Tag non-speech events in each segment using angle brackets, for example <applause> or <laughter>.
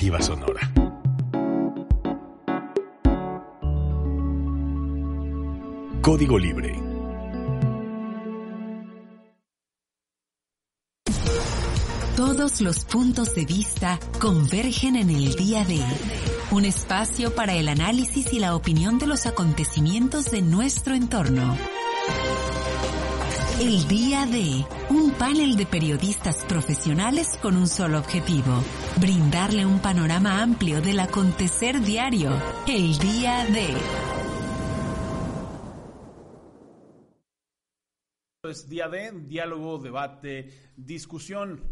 Sonora. Código Libre. Todos los puntos de vista convergen en el día de un espacio para el análisis y la opinión de los acontecimientos de nuestro entorno. El día de un panel de periodistas profesionales con un solo objetivo, brindarle un panorama amplio del acontecer diario. El día de... Es día de diálogo, debate, discusión.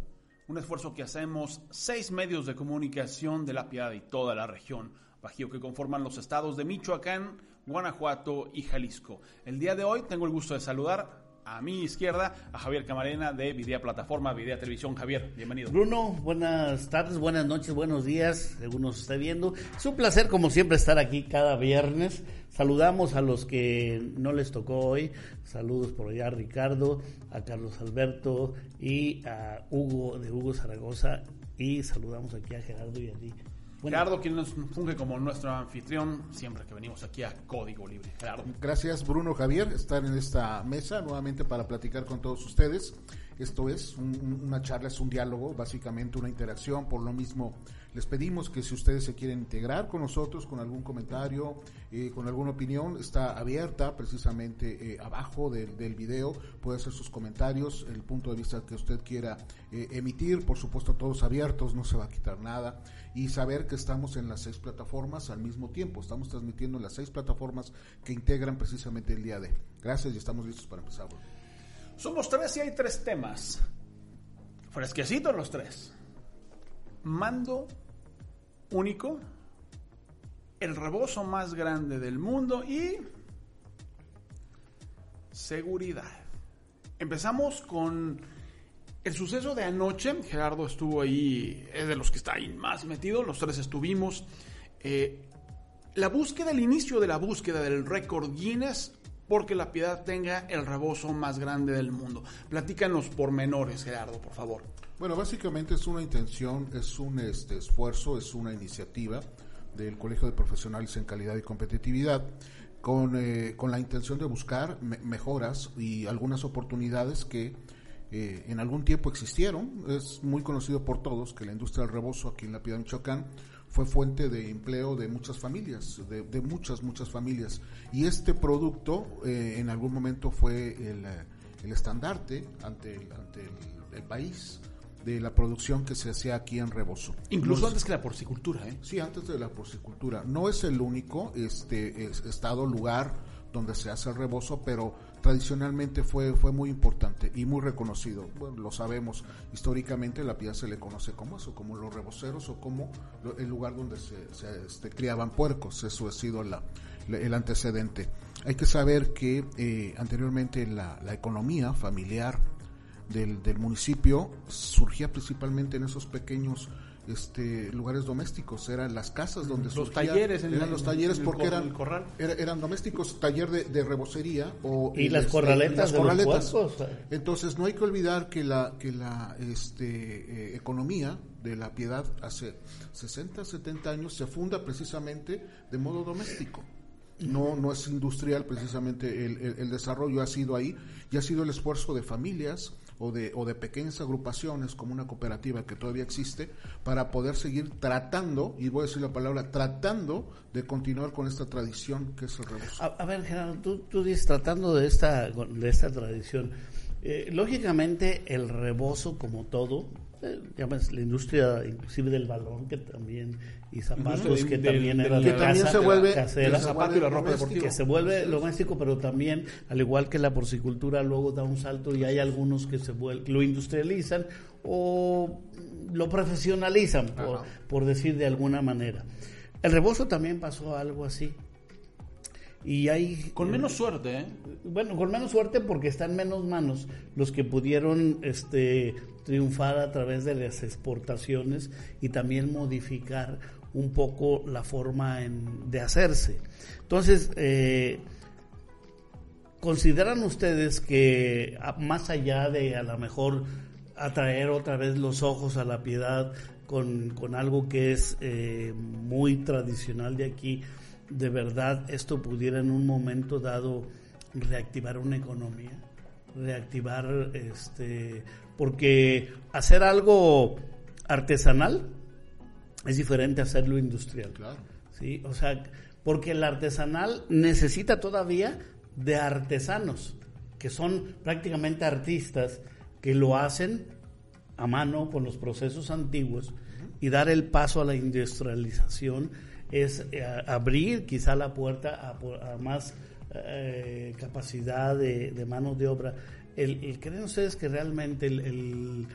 Un esfuerzo que hacemos seis medios de comunicación de La Piedad y toda la región Bajío que conforman los estados de Michoacán, Guanajuato y Jalisco. El día de hoy tengo el gusto de saludar a mi izquierda a Javier Camarena de Videa Plataforma, Videa Televisión. Javier, bienvenido. Bruno, buenas tardes, buenas noches, buenos días, según nos esté viendo. Es un placer, como siempre, estar aquí cada viernes. Saludamos a los que no les tocó hoy. Saludos por allá a Ricardo, a Carlos Alberto y a Hugo de Hugo Zaragoza. Y saludamos aquí a Gerardo y a ti. Gerardo, quien nos funge como nuestro anfitrión siempre que venimos aquí a Código Libre. Gerardo. Gracias, Bruno Javier, estar en esta mesa nuevamente para platicar con todos ustedes. Esto es una charla, es un diálogo, básicamente una interacción. Por lo mismo, les pedimos que si ustedes se quieren integrar con nosotros, con algún comentario, eh, con alguna opinión, está abierta precisamente eh, abajo del, video. Puede hacer sus comentarios, el punto de vista que usted quiera eh, emitir. Por supuesto, todos abiertos, no se va a quitar nada. Y saber que estamos en las seis plataformas al mismo tiempo. Estamos transmitiendo en las seis plataformas que integran precisamente el día de. Gracias y estamos listos para empezar. Somos tres y hay tres temas. Fresquecitos los tres. Mando único, el rebozo más grande del mundo y seguridad. Empezamos con el suceso de anoche. Gerardo estuvo ahí, es de los que está ahí más metido. Los tres estuvimos. Eh, la búsqueda, el inicio de la búsqueda del récord Guinness porque la piedad tenga el rebozo más grande del mundo. Platícanos por menores, Gerardo, por favor. Bueno, básicamente es una intención, es un este, esfuerzo, es una iniciativa del Colegio de Profesionales en Calidad y Competitividad con, eh, con la intención de buscar mejoras y algunas oportunidades que eh, en algún tiempo existieron. Es muy conocido por todos que la industria del rebozo aquí en la Piedad Michoacán fue fuente de empleo de muchas familias, de, muchas, muchas familias. Y este producto eh, en algún momento fue el, el estandarte ante, el, ante el, país de la producción que se hacía aquí en Rebozo. Incluso antes que la porcicultura, ¿eh? Sí, antes de la porcicultura. No es el único este, estado, lugar donde se hace el rebozo, pero tradicionalmente fue, fue muy importante y muy reconocido. Bueno, lo sabemos, históricamente la piedad se le conoce como eso, como los reboceros o como el lugar donde se, este, criaban puercos, eso ha sido la, el antecedente. Hay que saber que eh, anteriormente la, la economía familiar del, del municipio surgía principalmente en esos pequeños este, lugares domésticos, eran las casas donde los talleres, eran los talleres porque eran eran domésticos, taller de, de rebocería o y, las corraletas, Entonces no hay que olvidar que la que la este, eh, economía de la piedad hace 60, 70 años se funda precisamente de modo doméstico. No, no es industrial precisamente el, el desarrollo ha sido ahí y ha sido el esfuerzo de familias, o de, o de pequeñas agrupaciones como una cooperativa que todavía existe para poder seguir tratando, y voy a decir la palabra, tratando de continuar con esta tradición que es el rebozo. A, ver, Gerardo, tú, tú dices tratando de esta, de esta tradición. Eh, lógicamente el rebozo como todo eh, la industria inclusive del balón que también y zapatos que también que también se vuelve casera, zapato y la ropa deportiva. Que se vuelve doméstico pero también al igual que la porcicultura luego da un salto y hay algunos que se lo industrializan o lo profesionalizan por, por decir de alguna manera. El rebozo también pasó algo así. Y hay con menos suerte ¿eh? bueno con menos suerte porque están menos manos los que pudieron este triunfar a través de las exportaciones y también modificar un poco la forma de hacerse. Entonces, eh, ¿consideran ustedes que más allá de a lo mejor atraer otra vez los ojos a la piedad, con, con algo que es eh, muy tradicional de aquí, de verdad esto pudiera en un momento dado reactivar una economía, reactivar este, porque hacer algo artesanal es diferente a hacerlo industrial. Claro. ¿sí? O sea, porque el artesanal necesita todavía de artesanos, que son prácticamente artistas que lo hacen a mano con los procesos antiguos y dar el paso a la industrialización es eh, abrir quizá la puerta a, más eh, capacidad de, de, mano de obra. El, ¿Creen ustedes que realmente el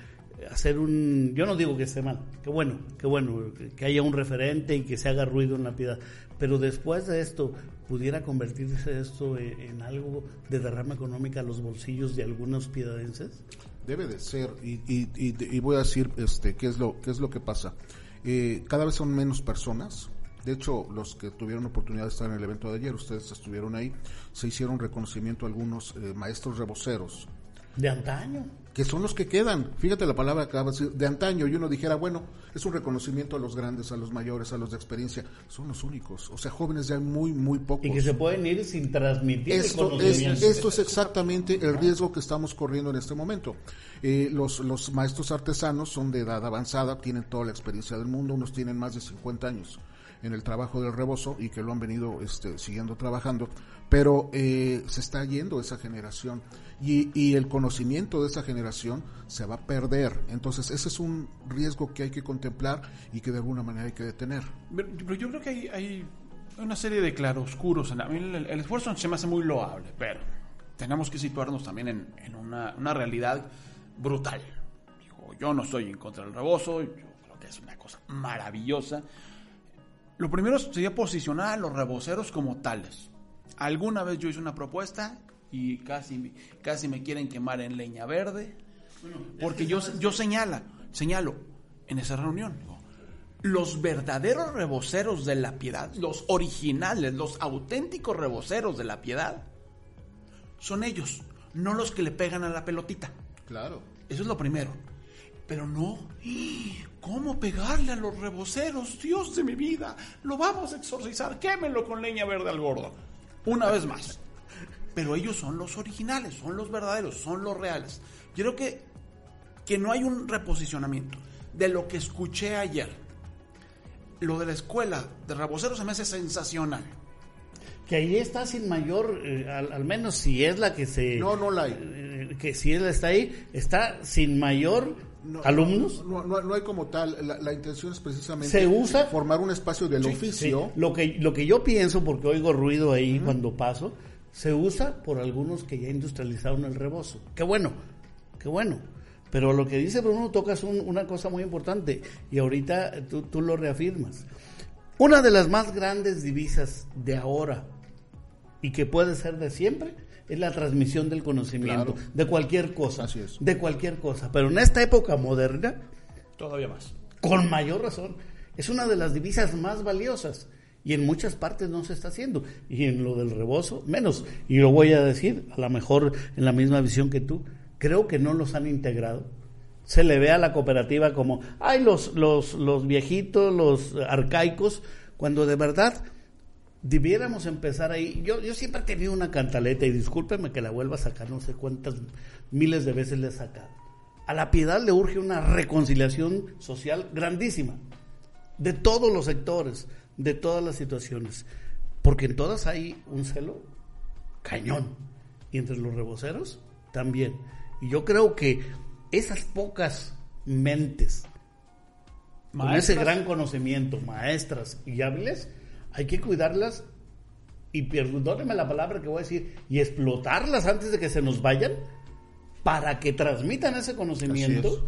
hacer un, yo no digo que esté mal, que bueno, que bueno, que haya un referente y que se haga ruido en la piedad, pero después de esto, ¿pudiera convertirse esto en, algo de derrama económica a los bolsillos de algunos piedadenses? Debe de ser, y, y, voy a decir este, qué, es lo, qué es lo que pasa. Eh, cada vez son menos personas, de hecho, los que tuvieron oportunidad de estar en el evento de ayer, ustedes estuvieron ahí, se hicieron reconocimiento a algunos eh, maestros reboceros. De antaño que son los que quedan. Fíjate la palabra que de de antaño y uno dijera, bueno, es un reconocimiento a los grandes, a los mayores, a los de experiencia. Son los únicos. O sea, jóvenes ya hay muy, muy pocos. Y que se pueden ir sin transmitir. Esto, es, esto es exactamente el riesgo que estamos corriendo en este momento. Eh, los, los maestros artesanos son de edad avanzada, tienen toda la experiencia del mundo, unos tienen más de 50 años en el trabajo del rebozo y que lo han venido este, siguiendo trabajando, pero eh, se está yendo esa generación y, y, el conocimiento de esa generación se va a perder. Entonces ese es un riesgo que hay que contemplar y que de alguna manera hay que detener. Pero yo creo que hay, hay una serie de claroscuros. En, el, el, esfuerzo se me hace muy loable, pero tenemos que situarnos también en, en una, una, realidad brutal. Digo, yo no estoy en contra del rebozo, yo creo que es una cosa maravillosa lo primero sería posicionar a los reboceros como tales. Alguna vez yo hice una propuesta y casi, casi me quieren quemar en leña verde, porque yo, yo señala, señalo en esa reunión, los verdaderos reboceros de la piedad, los originales, los auténticos reboceros de la piedad, son ellos, no los que le pegan a la pelotita. Claro. Eso es lo primero. Pero no, ¿cómo pegarle a los reboceros? Dios de mi vida, lo vamos a exorcizar, quémelo con leña verde al gordo. Una vez más. Pero ellos son los originales, son los verdaderos, son los reales. Yo creo que, que no hay un reposicionamiento de lo que escuché ayer. Lo de la escuela de reboceros se me hace sensacional que ahí está sin mayor, eh, al, menos si es la que se... No, no la hay. Eh, que si él está ahí, está sin mayor alumnos. No, no, hay como tal, la, intención es precisamente se usa, formar un espacio del oficio. Lo, que, lo que yo pienso, porque oigo ruido ahí cuando paso, se usa por algunos que ya industrializaron el rebozo. Qué bueno, qué bueno. Pero lo que dice Bruno tocas una cosa muy importante y ahorita tú, tú lo reafirmas. Una de las más grandes divisas de ahora y que puede ser de siempre es la transmisión del conocimiento de cualquier cosa. Así es. De cualquier cosa. Pero en esta época moderna. Todavía más. Con mayor razón. Es una de las divisas más valiosas. Y en muchas partes no se está haciendo. Y en lo del rebozo, menos. Y lo voy a decir, a lo mejor en la misma visión que tú. Creo que no los han integrado. Se le ve a la cooperativa como, ay, los, los, los viejitos, los arcaicos, cuando de verdad debiéramos empezar ahí. Yo, yo siempre he tenido una cantaleta y discúlpeme que la vuelva a sacar, no sé cuántas miles de veces le he sacado. A la piedad le urge una reconciliación social grandísima, de todos los sectores, de todas las situaciones, porque en todas hay un celo cañón, y entre los reboceros también. Y yo creo que esas pocas mentes, con ese gran conocimiento, maestras y hábiles, hay que cuidarlas y perdónenme la palabra que voy a decir, y explotarlas antes de que se nos vayan para que transmitan ese conocimiento.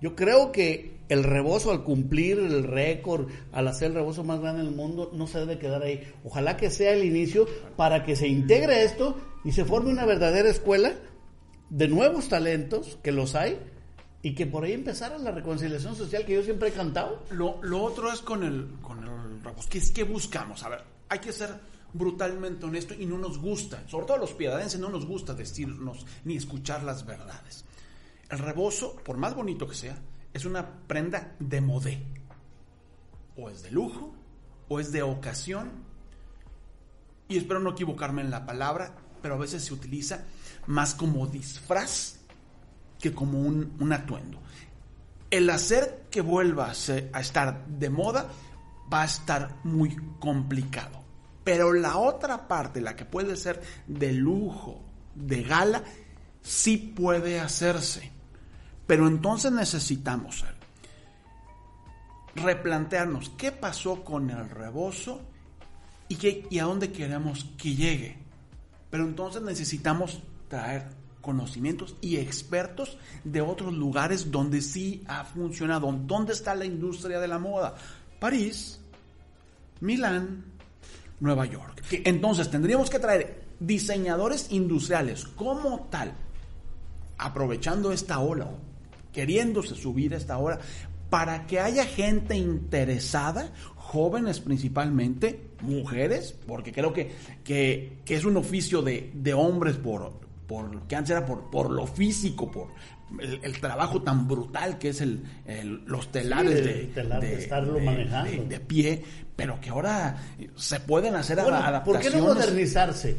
Yo creo que el rebozo al cumplir el récord, al hacer el rebozo más grande del mundo, no se debe quedar ahí. Ojalá que sea el inicio para que se integre esto y se forme una verdadera escuela de nuevos talentos, que los hay, y que por ahí empezara la reconciliación social que yo siempre he cantado. Lo, lo otro es con el, con el ¿Qué, ¿Qué buscamos? A ver, hay que ser brutalmente honesto y no nos gusta, sobre todo a los piedadenses, no nos gusta decirnos ni escuchar las verdades. El rebozo, por más bonito que sea, es una prenda de modé. O es de lujo, o es de ocasión. Y espero no equivocarme en la palabra, pero a veces se utiliza más como disfraz que como un, un atuendo. El hacer que vuelva a estar de moda va a estar muy complicado. Pero la otra parte, la que puede ser de lujo, de gala, sí puede hacerse. Pero entonces necesitamos replantearnos qué pasó con el rebozo y, qué, y a dónde queremos que llegue. Pero entonces necesitamos traer conocimientos y expertos de otros lugares donde sí ha funcionado. ¿Dónde está la industria de la moda? París, Milán, Nueva York. Entonces tendríamos que traer diseñadores industriales como tal, aprovechando esta ola, queriéndose subir a esta ola, para que haya gente interesada, jóvenes principalmente, mujeres, porque creo que, que, que es un oficio de, de hombres por, por que antes era por, por lo físico, por el, el trabajo tan brutal que es el, el- los telares el de, telar de estarlo manejando. de- de pie, pero que ahora se pueden hacer Bueno, ada- ¿Por qué no adaptaciones. modernizarse?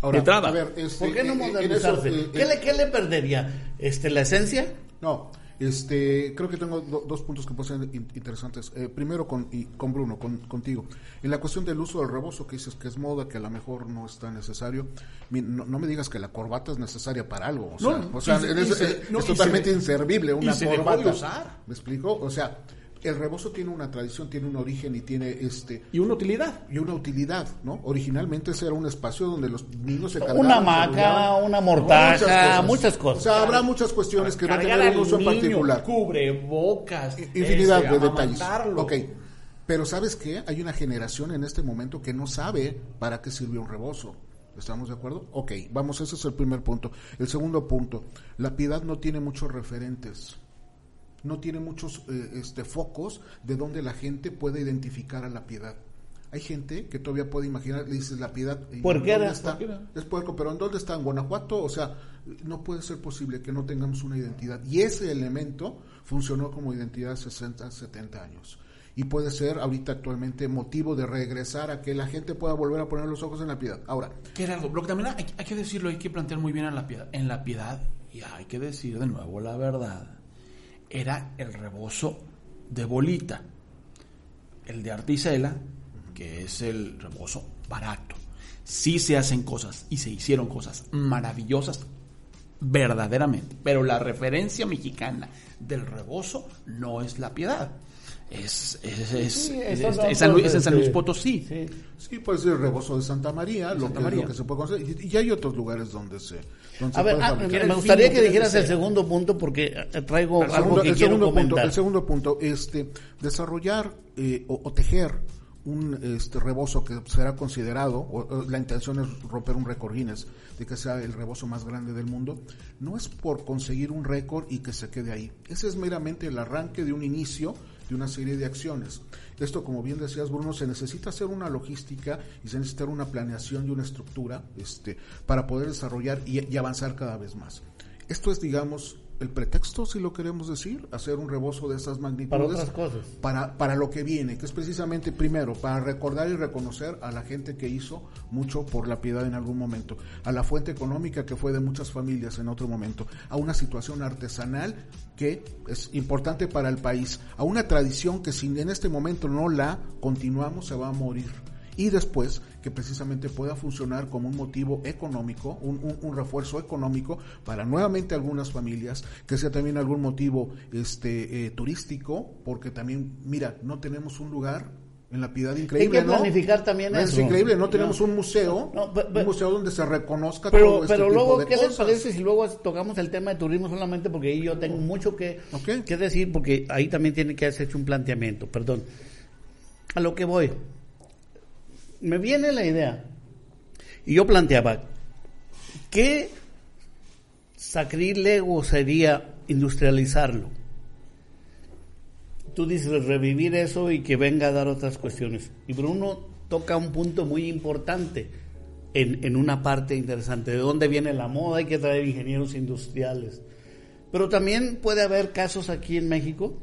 Ahora, a ver, este, ¿Por qué no eh, eso, modernizarse? eh, ¿Qué, eh, le, qué le perdería? Este, ¿La esencia? No, este, creo que tengo do- dos puntos que pueden ser in- interesantes. Eh, primero con, y con Bruno, con, contigo. En la cuestión del uso del rebozo, que dices que es moda, que a lo mejor no es tan necesario. Mi- No, no me digas que la corbata es necesaria para algo. O sea, No, o sea, y se- en y eso- se- no, es se totalmente inservible una y se dejó corbata. de usar. ¿Me explico? O sea, el rebozo tiene una tradición, tiene un origen y tiene este Y una utilidad. y una utilidad, ¿no? Originalmente ese era un espacio donde los niños se cargaban. Una hamaca, una mortaja, cosas. muchas cosas. O sea, habrá muchas cuestiones que no Cargar tienen un uso en particular. Cubre bocas. Infinidad este, de detalles. Ok. Pero ¿sabes qué? Hay una generación en este momento que no sabe para qué sirve un rebozo. ¿Estamos de acuerdo? Ok, vamos, ese es el primer punto. El segundo punto, la piedad no tiene muchos referentes. No tiene muchos eh, este, focos de donde la gente puede identificar a la piedad. Hay gente que todavía puede imaginar, le dices la piedad. ¿y Puerquera. dónde está? Puerquera. Es puerco, pero ¿en dónde está? ¿En Guanajuato? O sea, no puede ser posible que no tengamos una identidad. Y ese elemento funcionó como identidad 60, 70 años. Y puede ser ahorita actualmente motivo de regresar a que la gente pueda volver a poner los ojos en la piedad. Ahora, algo, lo que también hay, hay que decirlo, hay que plantear muy bien en la piedad. En la piedad, y hay que decir de nuevo la verdad, era el rebozo de bolita. El de articela, que es el rebozo barato. Sí se hacen cosas y se hicieron cosas maravillosas, verdaderamente. Pero la referencia mexicana del rebozo no es la piedad. Es, es, es, Sí, es- esos es- es San Luis- es en San Luis Potosí. Sí. sí puede ser el rebozo de Santa María, lo, Santa que, María. lo que se puede conocer. Y, y hay otros lugares donde se, donde se A ver, puede ah, me gustaría que dijeras el segundo punto porque eh, traigo El algo segundo, que el quiero segundo comentar. punto, el segundo punto, este, desarrollar eh, o, o tejer un este rebozo que será considerado, o, o la intención es romper un récord Guinness de que sea el rebozo más grande del mundo, no es por conseguir un récord y que se quede ahí. Ese es meramente el arranque de un inicio de una serie de acciones. Esto, como bien decías, Bruno, se necesita hacer una logística y se necesita una planeación y una estructura este, para poder desarrollar y, y avanzar cada vez más. Esto es, digamos, el pretexto, si lo queremos decir, hacer un rebozo de esas magnitudes. Para otras cosas. Para, para lo que viene, que es precisamente, primero, para recordar y reconocer a la gente que hizo mucho por la piedad en algún momento, a la fuente económica que fue de muchas familias en otro momento, a una situación artesanal que es importante para el país, a una tradición que si en este momento no la continuamos se va a morir y después que precisamente pueda funcionar como un motivo económico, un, un- un refuerzo económico para nuevamente algunas familias, que sea también algún motivo este eh, turístico, porque también, mira, no tenemos un lugar en la piedad increíble, Hay que ¿no? planificar también No, Es eso. increíble, no No. tenemos un museo, un museo donde se reconozca Pero, todo este pero tipo luego, de ¿qué les parece si luego tocamos el tema de turismo solamente? Porque ahí yo tengo mucho que, Ok. que decir, porque ahí también tiene que hacerse un planteamiento. Perdón. A lo que voy. Me viene la idea. Y yo planteaba, ¿qué sacrílego sería industrializarlo? Tú dices revivir eso y que venga a dar otras cuestiones. Y Bruno toca un punto muy importante en, en una parte interesante. ¿De dónde viene la moda? Hay que traer ingenieros industriales. Pero también puede haber casos aquí en México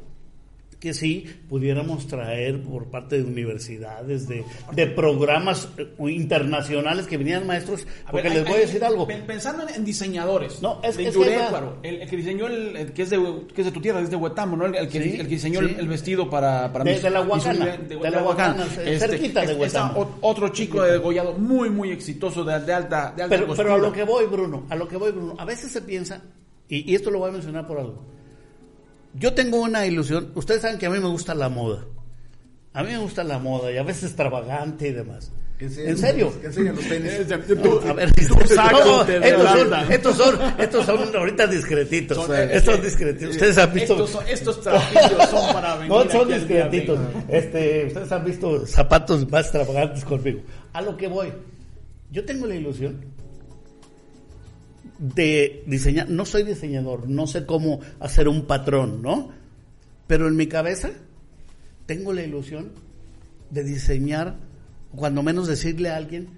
que sí pudiéramos traer por parte de universidades, de, de programas eh, internacionales que vinieran maestros, A porque ver, les hay- voy a decir algo. pen- Pensando en, diseñadores. No, es- de es que el, el que diseñó el, el que es de que es de tu tierra, es de Huetamo, ¿no? El, el que, Sí, el que diseñó sí. el, vestido para, para De- mis- de la Huacana, unidades- de la Huacana, cerquita de es- está Huetamo. ot- otro chico de degollado muy muy exitoso de, de alta de alta Pero, pero a lo que voy, Bruno, a lo que voy, Bruno, a veces se piensa, y, y esto lo voy a mencionar por algo. Yo tengo una ilusión, ustedes saben que a mí me gusta la moda. A mí me gusta la moda y a veces extravagante y demás. ¿En serio? Que enseñan los tenis. <laughs> No, a ver, <laughs> no, estos, son, estos son, estos son ahorita discretitos. Son- eh, estos eh, discretitos. Ustedes han visto. Estos, son- estos son para <laughs> venir No, son discretitos. Este, ustedes han visto zapatos más extravagantes conmigo. A lo que voy. Yo tengo la ilusión de diseñar. No soy diseñador, no sé cómo hacer un patrón, ¿no? Pero en mi cabeza tengo la ilusión de diseñar, cuando menos decirle a alguien,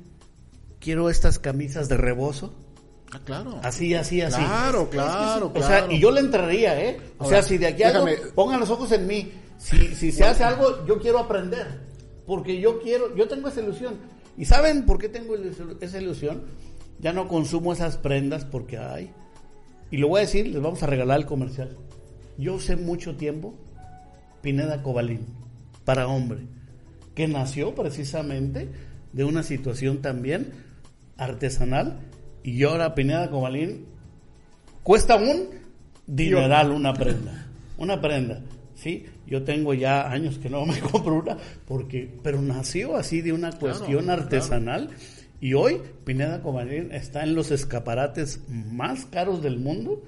quiero estas camisas de rebozo. Ah, claro. Así, así, así. Claro, claro, O claro. sea, y yo le entraría, ¿eh? O Ahora, sea, si de aquí algo, déjame- pongan los ojos en mí. Si, si se hace algo, yo quiero aprender. Porque yo quiero, yo tengo esa ilusión. ¿Y saben por qué tengo esa ilusión? Ya no consumo esas prendas porque hay. Y lo voy a decir, les vamos a regalar el comercial. Yo usé mucho tiempo Pineda Cobalín para hombre, que nació precisamente de una situación también artesanal. Y ahora Pineda Cobalín cuesta un dineral una prenda. Una prenda. Sí, yo tengo ya años que no me <laughs> compro una, porque, pero nació así de una cuestión artesanal. Y hoy Pineda Cobalín está en los escaparates más caros del mundo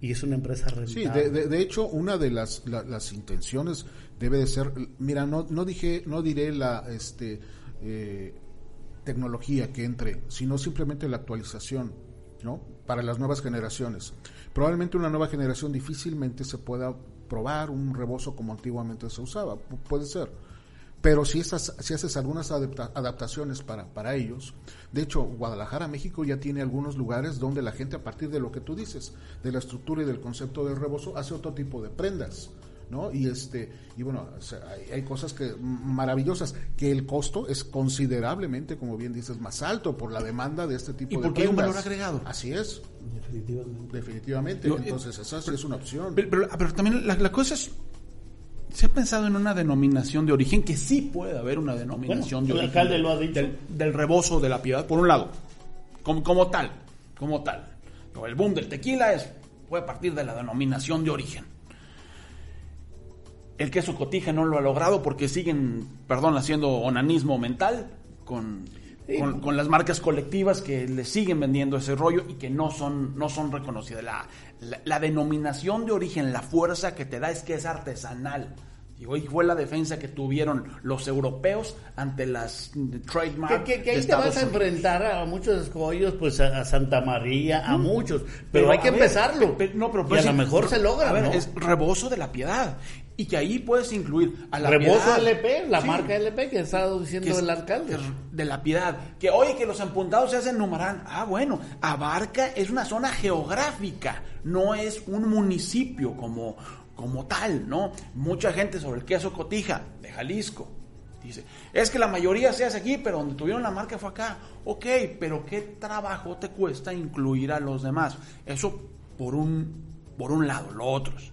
y es una empresa rentable. Sí, de, de- de hecho, una de las, la- las intenciones debe de ser, mira, no, no dije, no diré la este, eh, tecnología que entre, sino simplemente la actualización, ¿no? Para las nuevas generaciones. Probablemente una nueva generación difícilmente se pueda probar un rebozo como antiguamente se usaba, pu- puede ser. Pero si, estas, si haces algunas adapta- adaptaciones para, para ellos, de hecho, Guadalajara, México ya tiene algunos lugares donde la gente a partir de lo que tú dices, de la estructura y del concepto del rebozo, hace otro tipo de prendas. ¿no? Y este y bueno, o sea, hay, hay cosas que maravillosas que el costo es considerablemente, como bien dices, más alto por la demanda de este tipo Y de porque hay un prendas. valor agregado. Así es, Definitivamente. definitivamente. Digo, Entonces, esa sí es una opción. Pero, pero- pero también la, la cosa es. Se ha pensado en una denominación de origen, que sí puede haber una denominación Bueno, de el origen. alcalde lo ha dicho. Del, del rebozo de la piedad, por un lado. Como, como tal. Como tal. El boom del tequila es, puede partir de la denominación de origen. El queso cotija no lo ha logrado porque siguen, perdón, haciendo onanismo mental con, con, con las marcas colectivas que le siguen vendiendo ese rollo y que no son, no son reconocidas. La, la, la denominación de origen, la fuerza que te da es que es artesanal. Y hoy fue la defensa que tuvieron los europeos ante las trademarks. Que, que- que ahí de te vas a enfrentar a muchos escollos, pues a, a Santa María, a muchos. Pero, hay que ver, empezarlo. no, pero y pues a lo sí, mejor se logra, a ver, ¿no? Es rebozo de la piedad. Y que ahí puedes incluir a la Rebozo. LP, la Sí. marca LP que ha estado diciendo que es- el alcalde. de la piedad. Que oye, que los empuntados se hacen numeral. Ah, bueno, Abarca es una zona geográfica, no es un municipio como, como tal, ¿no? Mucha gente sobre el queso cotija de Jalisco. Dice, es que la mayoría se hace aquí, pero donde tuvieron la marca fue acá. Ok, pero ¿qué trabajo te cuesta incluir a los demás? Eso por un, por un lado, lo otros.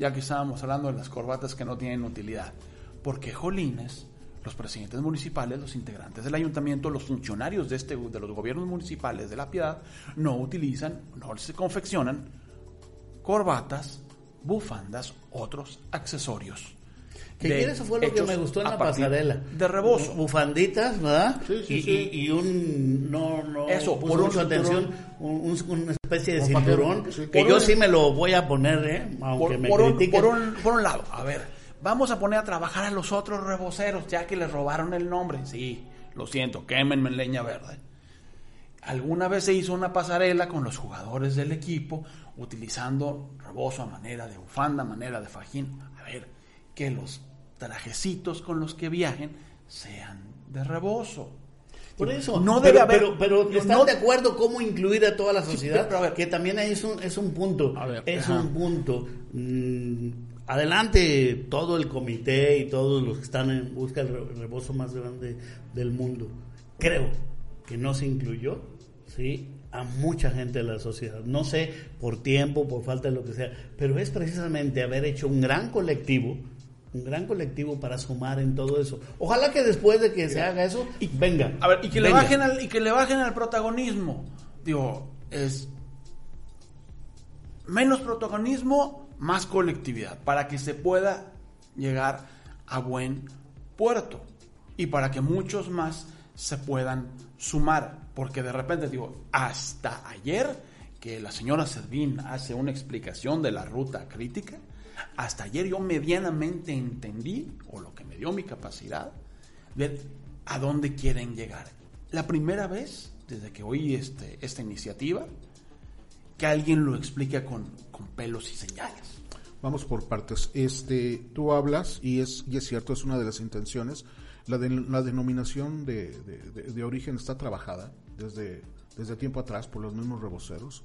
Ya que estábamos hablando de las corbatas que no tienen utilidad. Porque Jolines, los presidentes municipales, los integrantes del ayuntamiento, los funcionarios de, este, de los gobiernos municipales de La Piedad, no utilizan, no se confeccionan corbatas, bufandas, otros accesorios. Que de- eso fue lo que me gustó en la pasarela. De rebozo. Bufanditas, ¿verdad? Sí, sí, y, sí. y- y un. No, no. Eso, puso por mucha atención. un- un- una especie de Un cinturón. Que Por yo un- sí me lo voy a poner, ¿eh? Aunque por, me por un, critiquen. por un- por un lado, a ver, vamos a poner a trabajar a los otros reboceros, ya que les robaron el nombre. Sí, lo siento, quémenme en leña verde. Alguna vez se hizo una pasarela con los jugadores del equipo utilizando rebozo a manera de bufanda, a manera de fajín. A ver, que los trajecitos con los que viajen sean de rebozo. Por eso. No debe pero, haber. Pero, pero ¿están no- de acuerdo cómo incluir a toda la sociedad? pero a ver. que también ahí es un, es un punto. Ver, es ajá. un punto. Mm, adelante todo el comité y todos los que están en busca del re- rebozo más grande del mundo. Creo que no se incluyó, ¿sí? a mucha gente de la sociedad. No sé, por tiempo, por falta de lo que sea, pero es precisamente haber hecho un gran colectivo, un gran colectivo para sumar en todo eso. Ojalá que después de que se haga eso, venga. A ver, y que le bajen al, y que le bajen al protagonismo. Digo, es menos protagonismo, más colectividad, para que se pueda llegar a buen puerto y para que muchos más se puedan sumar, porque de repente digo, hasta ayer que la señora Servín hace una explicación de la ruta crítica, hasta ayer yo medianamente entendí, o lo que me dio mi capacidad, ver a dónde quieren llegar. La primera vez, desde que oí este, esta iniciativa, que alguien lo explica con, con pelos y señales. Vamos por partes. Este, tú hablas y es y es cierto, es una de las intenciones. La, la denominación de, de- de- de origen está trabajada desde desde tiempo atrás por los mismos reboceros.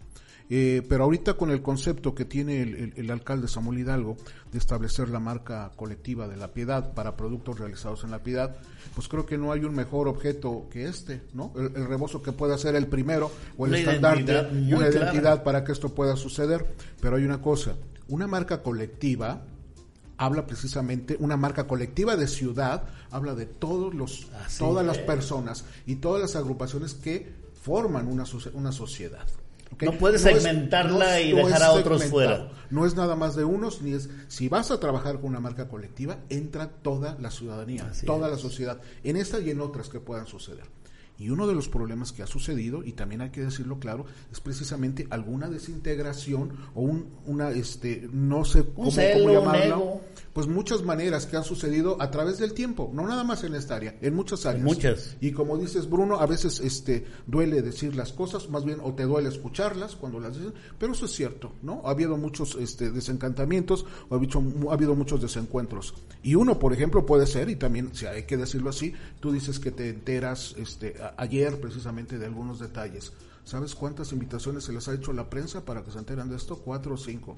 Eh, pero ahorita con el concepto que tiene el, el- el alcalde Samuel Hidalgo de establecer la marca colectiva de la piedad para productos realizados en la piedad, pues creo que no hay un mejor objeto que este, ¿no? El, el rebozo que pueda ser el primero o el Una estandarte identidad una clara. identidad para que esto pueda suceder. Pero hay una cosa, una marca colectiva habla precisamente, una marca colectiva de ciudad habla de todos los, Así todas las personas y todas las agrupaciones que forman una, una sociedad. No puedes segmentarla y dejar a otros fuera. No es nada más de unos, ni es. Si vas a trabajar con una marca colectiva, entra toda la ciudadanía, Así toda es. la sociedad, en esta y en otras que puedan suceder. Y uno de los problemas que ha sucedido, y también hay que decirlo claro, es precisamente alguna desintegración o un, una, este, no sé cómo, celo, cómo un llamarlo, ego. Pues muchas maneras que han sucedido a través del tiempo, no nada más en esta área, en muchas áreas. muchas. Y como dices Bruno, a veces este duele decir las cosas, más bien o te duele escucharlas cuando las dices, pero eso es cierto, ¿no? Ha habido muchos este desencantamientos, o ha habido, ha habido muchos desencuentros. Y uno, por ejemplo, puede ser y también si hay que decirlo así, tú dices que te enteras este a- ayer precisamente de algunos detalles. ¿Sabes cuántas invitaciones se les ha hecho a la prensa para que se enteren de esto? Cuatro o cinco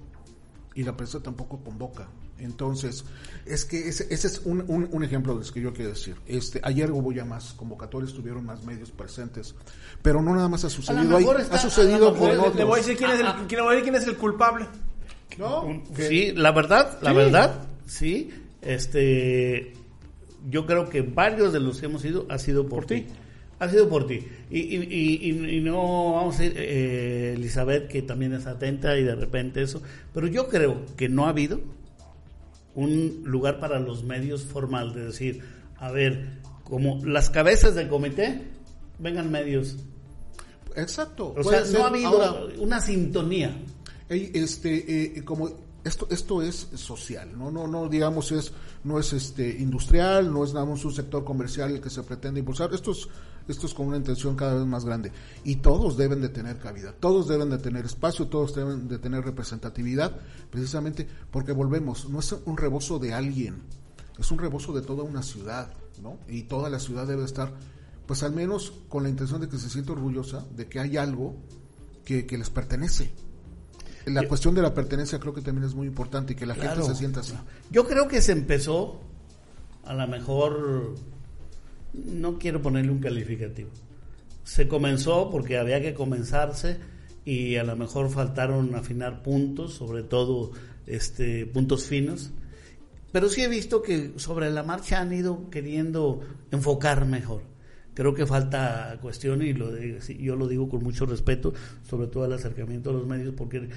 y la prensa tampoco convoca. Entonces, es que ese, ese es un, un, un ejemplo de lo que yo quiero decir. Este, ayer hubo ya más convocatorios, tuvieron más medios presentes, pero no nada más ha sucedido ahí, mejor ha está- a sucedido con otros. Le voy a decir quién es el, quién- le voy a decir quién es el culpable. ¿No? Sí, la verdad, la verdad, sí. Este, yo creo que varios de los que hemos ido ha sido por, ti. Ha sido por ti. Y, y, y- y- y no vamos a ir, eh, Elizabeth, que también es atenta y de repente eso. Pero yo creo que no ha habido un lugar para los medios formal de decir, a ver, como las cabezas del comité, vengan medios. Exacto. O sea, ser no ha habido ahora, una sintonía. Este, eh, como esto, esto es social, no, no, no, digamos es, no es este industrial, no es nada un sector comercial el que se pretende impulsar. Esto es, esto es con una intención cada vez más grande y todos deben de tener cabida, todos deben de tener espacio, todos deben de tener representatividad, precisamente porque volvemos, no es un rebozo de alguien, es un rebozo de toda una ciudad, ¿no? Y toda la ciudad debe estar, pues al menos con la intención de que se sienta orgullosa de que hay algo que, que les pertenece. La cuestión de la pertenencia creo que también es muy importante y que la Claro. gente se sienta así. Yo creo que se empezó, a lo mejor, no quiero ponerle un calificativo. Se comenzó porque había que comenzarse y a lo mejor faltaron afinar puntos, sobre todo este puntos finos. Pero sí he visto que sobre la marcha han ido queriendo enfocar mejor. Creo que falta cuestión y lo de- yo lo digo con mucho respeto, sobre todo el acercamiento a los medios, porque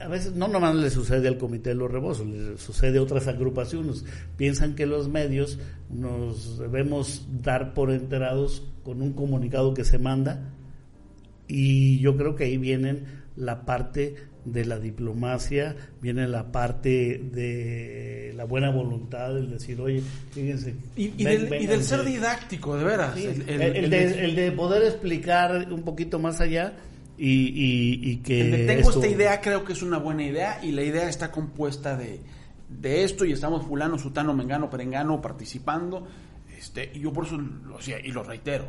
a, veces no nomás le sucede al Comité de los Rebozos, le sucede a otras agrupaciones. Piensan que los medios nos debemos dar por enterados con un comunicado que se manda y yo creo que ahí vienen la parte de la diplomacia, viene la parte de la buena voluntad, el decir, oye, fíjense. Y, y ven- del, y del ser vénganse". didáctico, de veras. Sí, El- de, el de poder explicar un poquito más allá y, y, y que... de tengo esto- esta idea, creo que es una buena idea y la idea está compuesta de, de esto y estamos fulano, sutano, mengano, perengano participando. Este, y yo por eso lo hacía y lo reitero.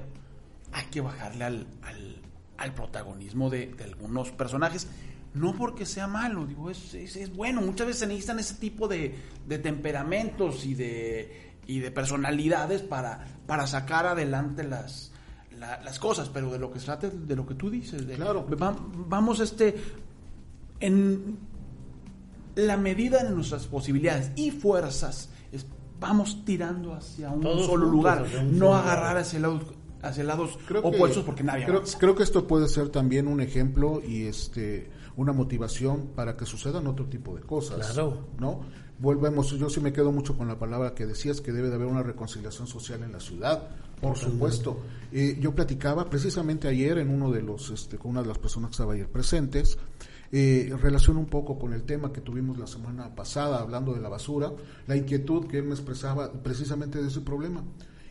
hay que bajarle al, al, al protagonismo de, de, algunos personajes. No porque sea malo, digo, es, es, es, bueno. Muchas veces se necesitan ese tipo de, de temperamentos y de, y de personalidades para, para sacar adelante las, la, las cosas, pero de lo que se trata, de lo que tú dices. De, claro. Va, vamos, este, en la medida de nuestras posibilidades y fuerzas, es, vamos tirando hacia un Todos solo lugar, un no solo agarrar hacia lados, hacia lados creo opuestos que, porque nadie creo, creo que esto puede ser también un ejemplo y este una motivación para que sucedan otro tipo de cosas. Claro. ¿No? Volvemos, yo sí me quedo mucho con la palabra que decías, que debe de haber una reconciliación social en la ciudad, por supuesto. Eh, yo platicaba precisamente ayer en uno de los, este, con una de las personas que estaba ayer presentes, eh, relaciona un poco con el tema que tuvimos la semana pasada hablando de la basura, la inquietud que él me expresaba precisamente de ese problema.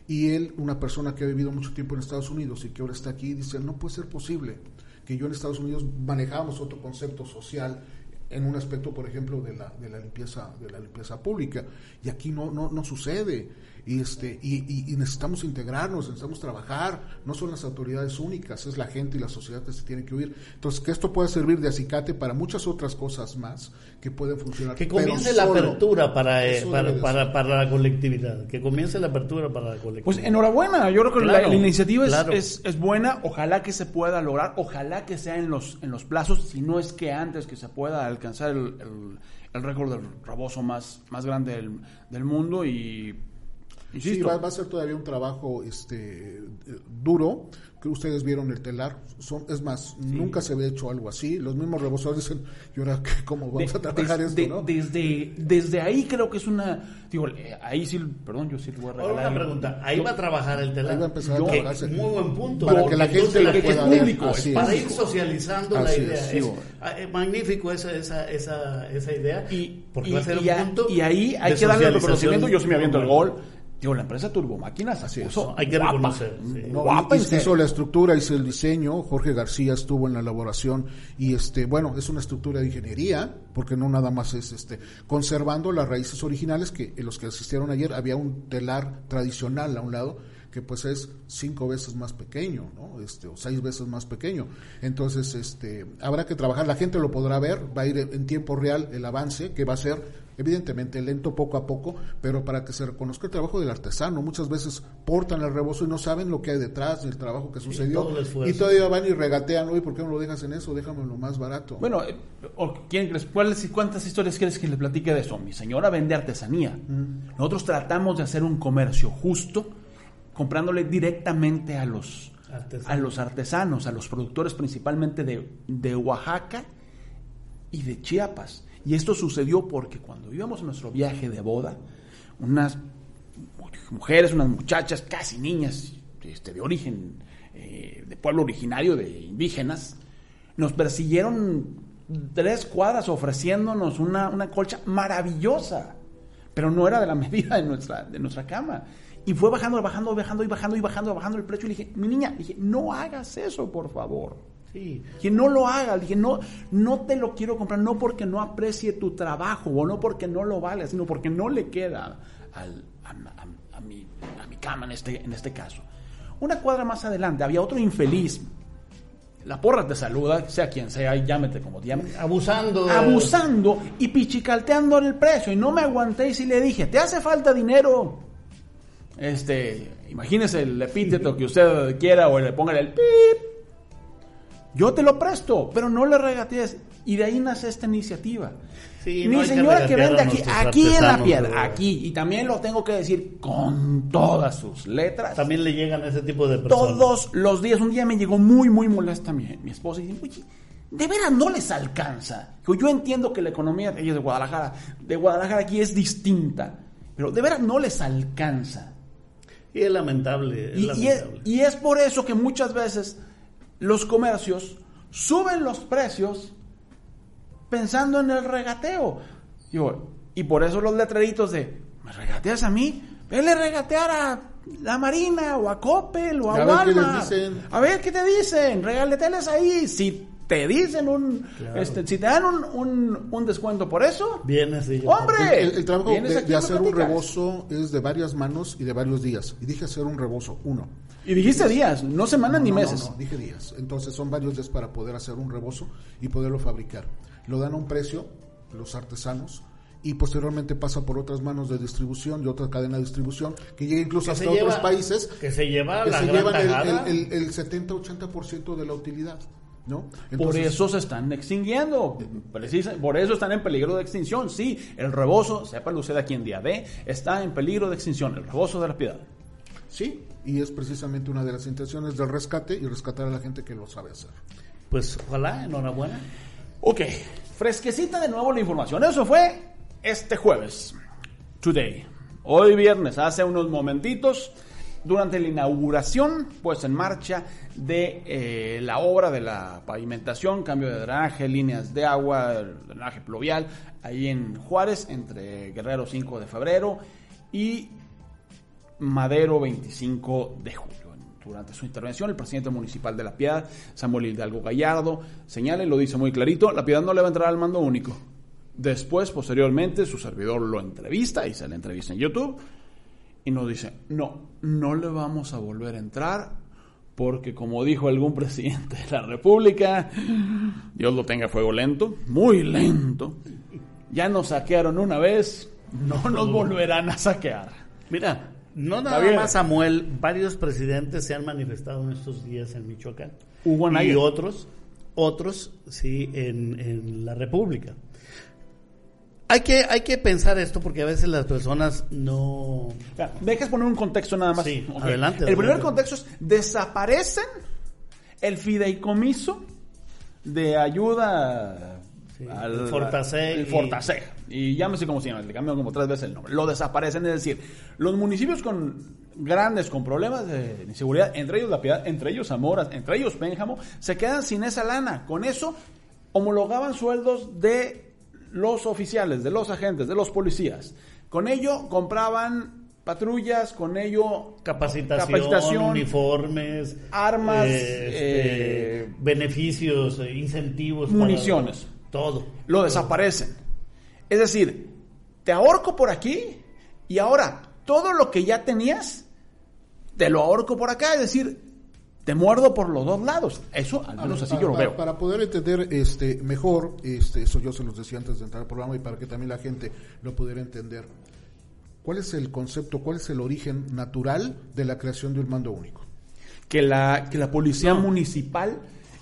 Y él, una persona que ha vivido mucho tiempo en Estados Unidos y que ahora está aquí, dice, no puede ser posible que yo en Estados Unidos manejábamos otro concepto social en un aspecto, por ejemplo, de la, de la limpieza de la limpieza pública. Y aquí no no, no sucede y este y, y, y, necesitamos integrarnos, necesitamos trabajar, no son las autoridades únicas, es la gente y la sociedad que se tiene que oír. Entonces, que esto pueda servir de acicate para muchas otras cosas más que pueden funcionar. Que comience la apertura para, eh, para, para, para, la colectividad, que comience la apertura para la colectividad. Pues enhorabuena, yo creo que claro, la, la, iniciativa claro. es, es, es, buena, ojalá que se pueda lograr, ojalá que sea en los, en los plazos, si no es que antes que se pueda alcanzar el, el, el récord del raboso más, más grande del, del mundo y Sí, va, va, a ser todavía un trabajo este duro. Que ustedes vieron el telar. Son, es más, sí. nunca se había hecho algo así. Los mismos rebosadores dicen, ¿y ahora cómo vamos de, a trabajar esto? De, ¿no? desde, desde ahí creo que es una. Digo, eh, ahí sí, perdón, yo sí le voy a regalar. Ahora una pregunta, ahí va a trabajar el telar. Ahí va a empezar yo, a trabajarse. Muy buen punto. Para que la gente lo pueda es público, ver. Para ir socializando la idea. Es, es, magnífico esa, esa, esa, esa idea. Y, porque y, va a ser y, un punto y ahí hay que darle el reconocimiento. Yo sí me aviento el gol. Digo, la empresa Turbomáquinas Así es. Hay que guapa. reconocer. Sí. No, guapa, hizo, hizo la estructura, hizo el diseño, Jorge García estuvo en la elaboración y este, bueno, es una estructura de ingeniería, porque no nada más es este, conservando las raíces originales que en los que asistieron ayer había un telar tradicional a un lado que pues es cinco veces más pequeño, ¿no? Este, o seis veces más pequeño. Entonces, este, habrá que trabajar, la gente lo podrá ver, va a ir en tiempo real el avance, que va a ser evidentemente lento poco a poco, pero para que se reconozca el trabajo del artesano. Muchas veces portan el rebozo y no saben lo que hay detrás del trabajo que sucedió. Sí, y todavía van y regatean, oye, ¿por qué no lo dejas en eso? Déjamelo más barato. Bueno, ¿quién crees? ¿Cuáles, ¿cuántas historias quieres que le platique de eso? Mi señora vende artesanía. Mm. Nosotros tratamos de hacer un comercio justo, comprándole directamente a los, artesanos. a los artesanos, a los productores principalmente de, de Oaxaca y de Chiapas. Y esto sucedió porque cuando íbamos a nuestro viaje de boda, unas mujeres, unas muchachas, casi niñas, este, de origen, eh, de pueblo originario, de indígenas, nos persiguieron tres cuadras ofreciéndonos una, una colcha maravillosa, pero no era de la <laughs> medida de nuestra, de nuestra cama. Y fue bajando, bajando, bajando y bajando y bajando, bajando el precio. Y le dije, mi niña, dije, no hagas eso, por favor. Sí. Que no lo haga, dije, no, no te lo quiero comprar, no porque no aprecie tu trabajo o no porque no lo vale, sino porque no le queda al, a, a, a, mi, a mi cama en este, en este caso. Una cuadra más adelante había otro infeliz. La porra te saluda, sea quien sea, y llámete como te llames. Abusando. Abusando y pichicalteando el precio. Y no me aguanté y sí le dije, ¿te hace falta dinero? Este, imagínese el epíteto que usted quiera o le ponga el pip yo te lo presto, pero no le regatees. Y de ahí nace esta iniciativa. Sí, Mi no señora que, vende aquí, aquí en la piedra, aquí, y también lo tengo que decir con todas sus letras. También le llegan a ese tipo de personas. Todos los días, un día me llegó muy, muy molesta mi, mi esposa y dice, oye, de veras no les alcanza. Yo entiendo que la economía de ellos de Guadalajara, de Guadalajara aquí es distinta, pero de veras no les alcanza. Y es lamentable. Es y, lamentable. Y, es, y es por eso que muchas veces los comercios suben los precios pensando en el regateo. Digo, y por eso los letreritos de, ¿me regateas a mí? Vele regatear a la Marina o a Coppel o a, a Walmart. Ver a ver qué te dicen, regáleteles ahí. Si te dicen un, claro. este, si te dan un, un, un, descuento por eso, vienes y hombre, el, el, el trabajo de, de hacer un rebozo es de varias manos y de varios días. Y dije hacer un rebozo, uno. Y dijiste días, no semanas ni No, meses. No, no, dije días. Entonces son varios días para poder hacer un rebozo y poderlo fabricar. Lo dan a un precio los artesanos y posteriormente pasa por otras manos de distribución y otra cadena de distribución que llega incluso Que hasta otros países que se lleva que la se gran llevan el, el, el, el 70-80% de la utilidad. ¿no? por eso se están extinguiendo. Precisa- por eso están en peligro de extinción. Sí, el rebozo, sepa usted aquí en día D, está en peligro de extinción. El rebozo de la piedad. Sí, y es precisamente una de las intenciones del rescate y rescatar a la gente que lo sabe hacer. Pues ojalá, enhorabuena. Ok, fresquecita de nuevo la información. Eso fue este jueves. Today. Hoy viernes, hace unos momentitos, durante la inauguración, pues en marcha de eh, la obra de la pavimentación, cambio de drenaje, líneas de agua, drenaje pluvial, ahí en Juárez, entre Guerrero 5 de febrero y Madero 25 de julio. Durante su intervención, el presidente municipal de La Piedad, Samuel Hidalgo Gallardo, señala y lo dice muy clarito, La Piedad no le va a entrar al mando único. Después, posteriormente, su servidor lo entrevista, y se le entrevista en YouTube, y nos dice, no, no le vamos a volver a entrar, porque como dijo algún presidente de la República, Dios lo tenga fuego lento, muy lento, ya nos saquearon una vez, no nos volverán a saquear. Mira, no nada más Samuel, varios presidentes se han manifestado en estos días en Michoacán. Hugo y Anaya. otros, otros, sí, en, en la República. Hay que, hay que pensar esto porque a veces las personas no... Ya, ¿Dejas poner un contexto nada más? Sí, adelante, El primer contexto es, desaparecen el fideicomiso de ayuda Sí, el Fortaseg el y- Fortaseg. Y llámese como se llama, le cambiaron como tres veces el nombre. Lo desaparecen, es decir, los municipios con grandes, con problemas de inseguridad, entre ellos La Piedad, entre ellos Zamora, entre ellos Pénjamo, se quedan sin esa lana. Con eso homologaban sueldos de los oficiales, de los agentes, de los policías. Con ello compraban patrullas, con ello Capacitación, Capacitación, uniformes, armas, este, eh, beneficios, eh, incentivos, para- municiones. todo. lo desaparecen. Es decir, te ahorco por aquí y ahora todo lo que ya tenías, te lo ahorco por acá. Es decir, te muerdo por los dos lados. Eso, al menos así Para- yo lo veo. Para poder entender este mejor, este, eso yo se los decía antes de entrar al programa y para que también la gente lo pudiera entender. ¿Cuál es el concepto, cuál es el origen natural de la creación de un mando único? Que la, que la policía municipal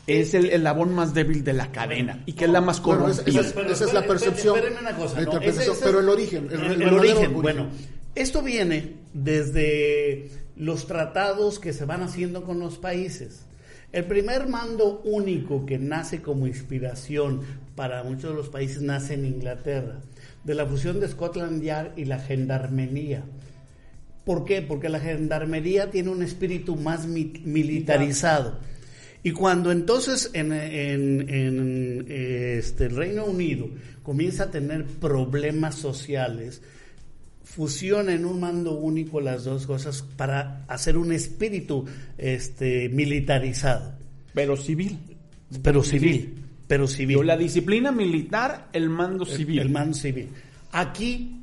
es el eslabón más débil de la cadena y que es la más esa- corrompida. esa es- esa es la percepción, espéreme una cosa, la no, interpretación, ese- ese- pero el origen, el- el, el el verdadero origen, origen. bueno, esto viene desde los tratados que se van haciendo con los países. El primer mando único que nace como inspiración para muchos de los países nace en Inglaterra, de la fusión de Scotland Yard y la gendarmería. ¿Por qué? Porque la gendarmería tiene un espíritu más mi- militarizado. Y cuando entonces en, en- en, este, el Reino Unido comienza a tener problemas sociales, fusiona en un mando único las dos cosas para hacer un espíritu este, militarizado, Pero civil. pero civil, pero civil. La disciplina militar, el mando civil. El mando civil. Aquí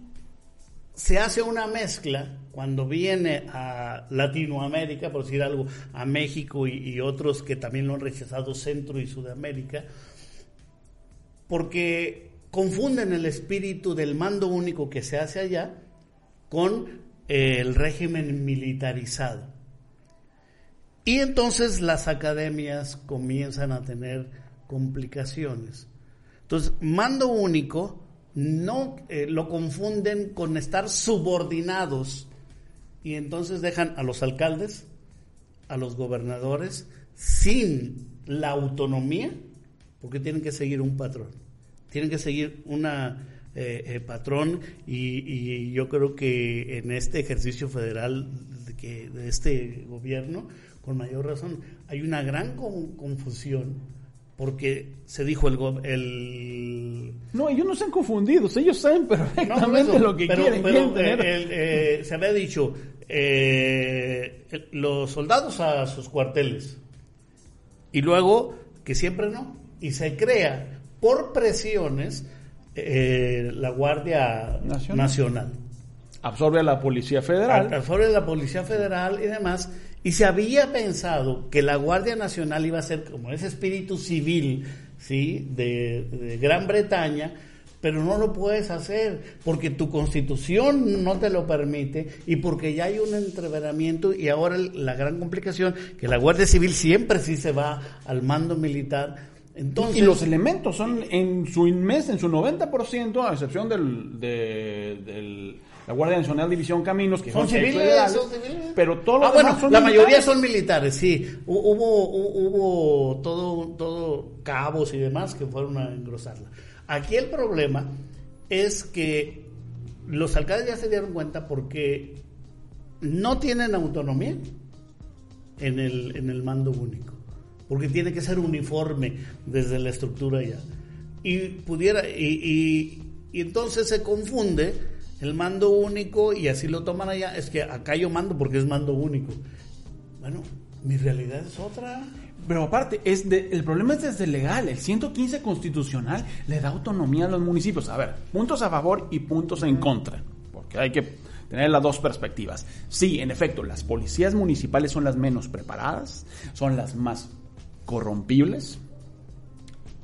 se hace una mezcla cuando viene a Latinoamérica, por decir algo, a México y, otros que también lo han rechazado, Centro y Sudamérica, porque confunden el espíritu del mando único que se hace allá con eh, el régimen militarizado. Y entonces las academias comienzan a tener complicaciones. Entonces, mando único no eh, lo confunden con estar subordinados y entonces dejan a los alcaldes, a los gobernadores sin la autonomía, porque tienen que seguir un patrón, tienen que seguir una eh, eh, patrón y, y yo creo que en este ejercicio federal de, que, de este gobierno, con mayor razón, hay una gran con- confusión porque se dijo el, el No, ellos no se han confundido. Ellos saben no, perfectamente eso, lo que pero- quieren. pero, quieren tener- eh, el, eh, se había dicho eh, los soldados a sus cuarteles y luego que siempre no y se crea por presiones eh, la Guardia Nacional. Nacional, Absorbe a la Policía Federal. al favor de la Policía Federal y demás Y se había pensado que la Guardia Nacional iba a ser como ese espíritu civil, ¿sí? De, de Gran Bretaña, pero no lo puedes hacer porque tu constitución no te lo permite y porque ya hay un entreveramiento y ahora la gran complicación que la Guardia Civil siempre sí se va al mando militar. Entonces, y los elementos son en su inmensa, en su 90%, a excepción del, de, del la Guardia Nacional División Caminos, que son, son civiles, son civiles. pero todos los Ah, bueno, son la militares. mayoría son militares, sí. Hu- Hubo, hu- hubo todo, todo cabos y demás que fueron a engrosarla. Aquí el problema es que los alcaldes ya se dieron cuenta porque no tienen autonomía en el, en el mando único, porque tiene que ser uniforme desde la estructura ya. Y pudiera, y, y- y entonces se confunde el mando único y así lo toman allá, es que acá yo mando porque es mando único. Bueno, mi realidad es otra. Pero aparte, es de, el problema es desde legal. El 115 constitucional le da autonomía a los municipios. A ver, puntos a favor y puntos en contra. Porque hay que tener las dos perspectivas. Sí, en efecto, las policías municipales son las menos preparadas, son las más corrompibles,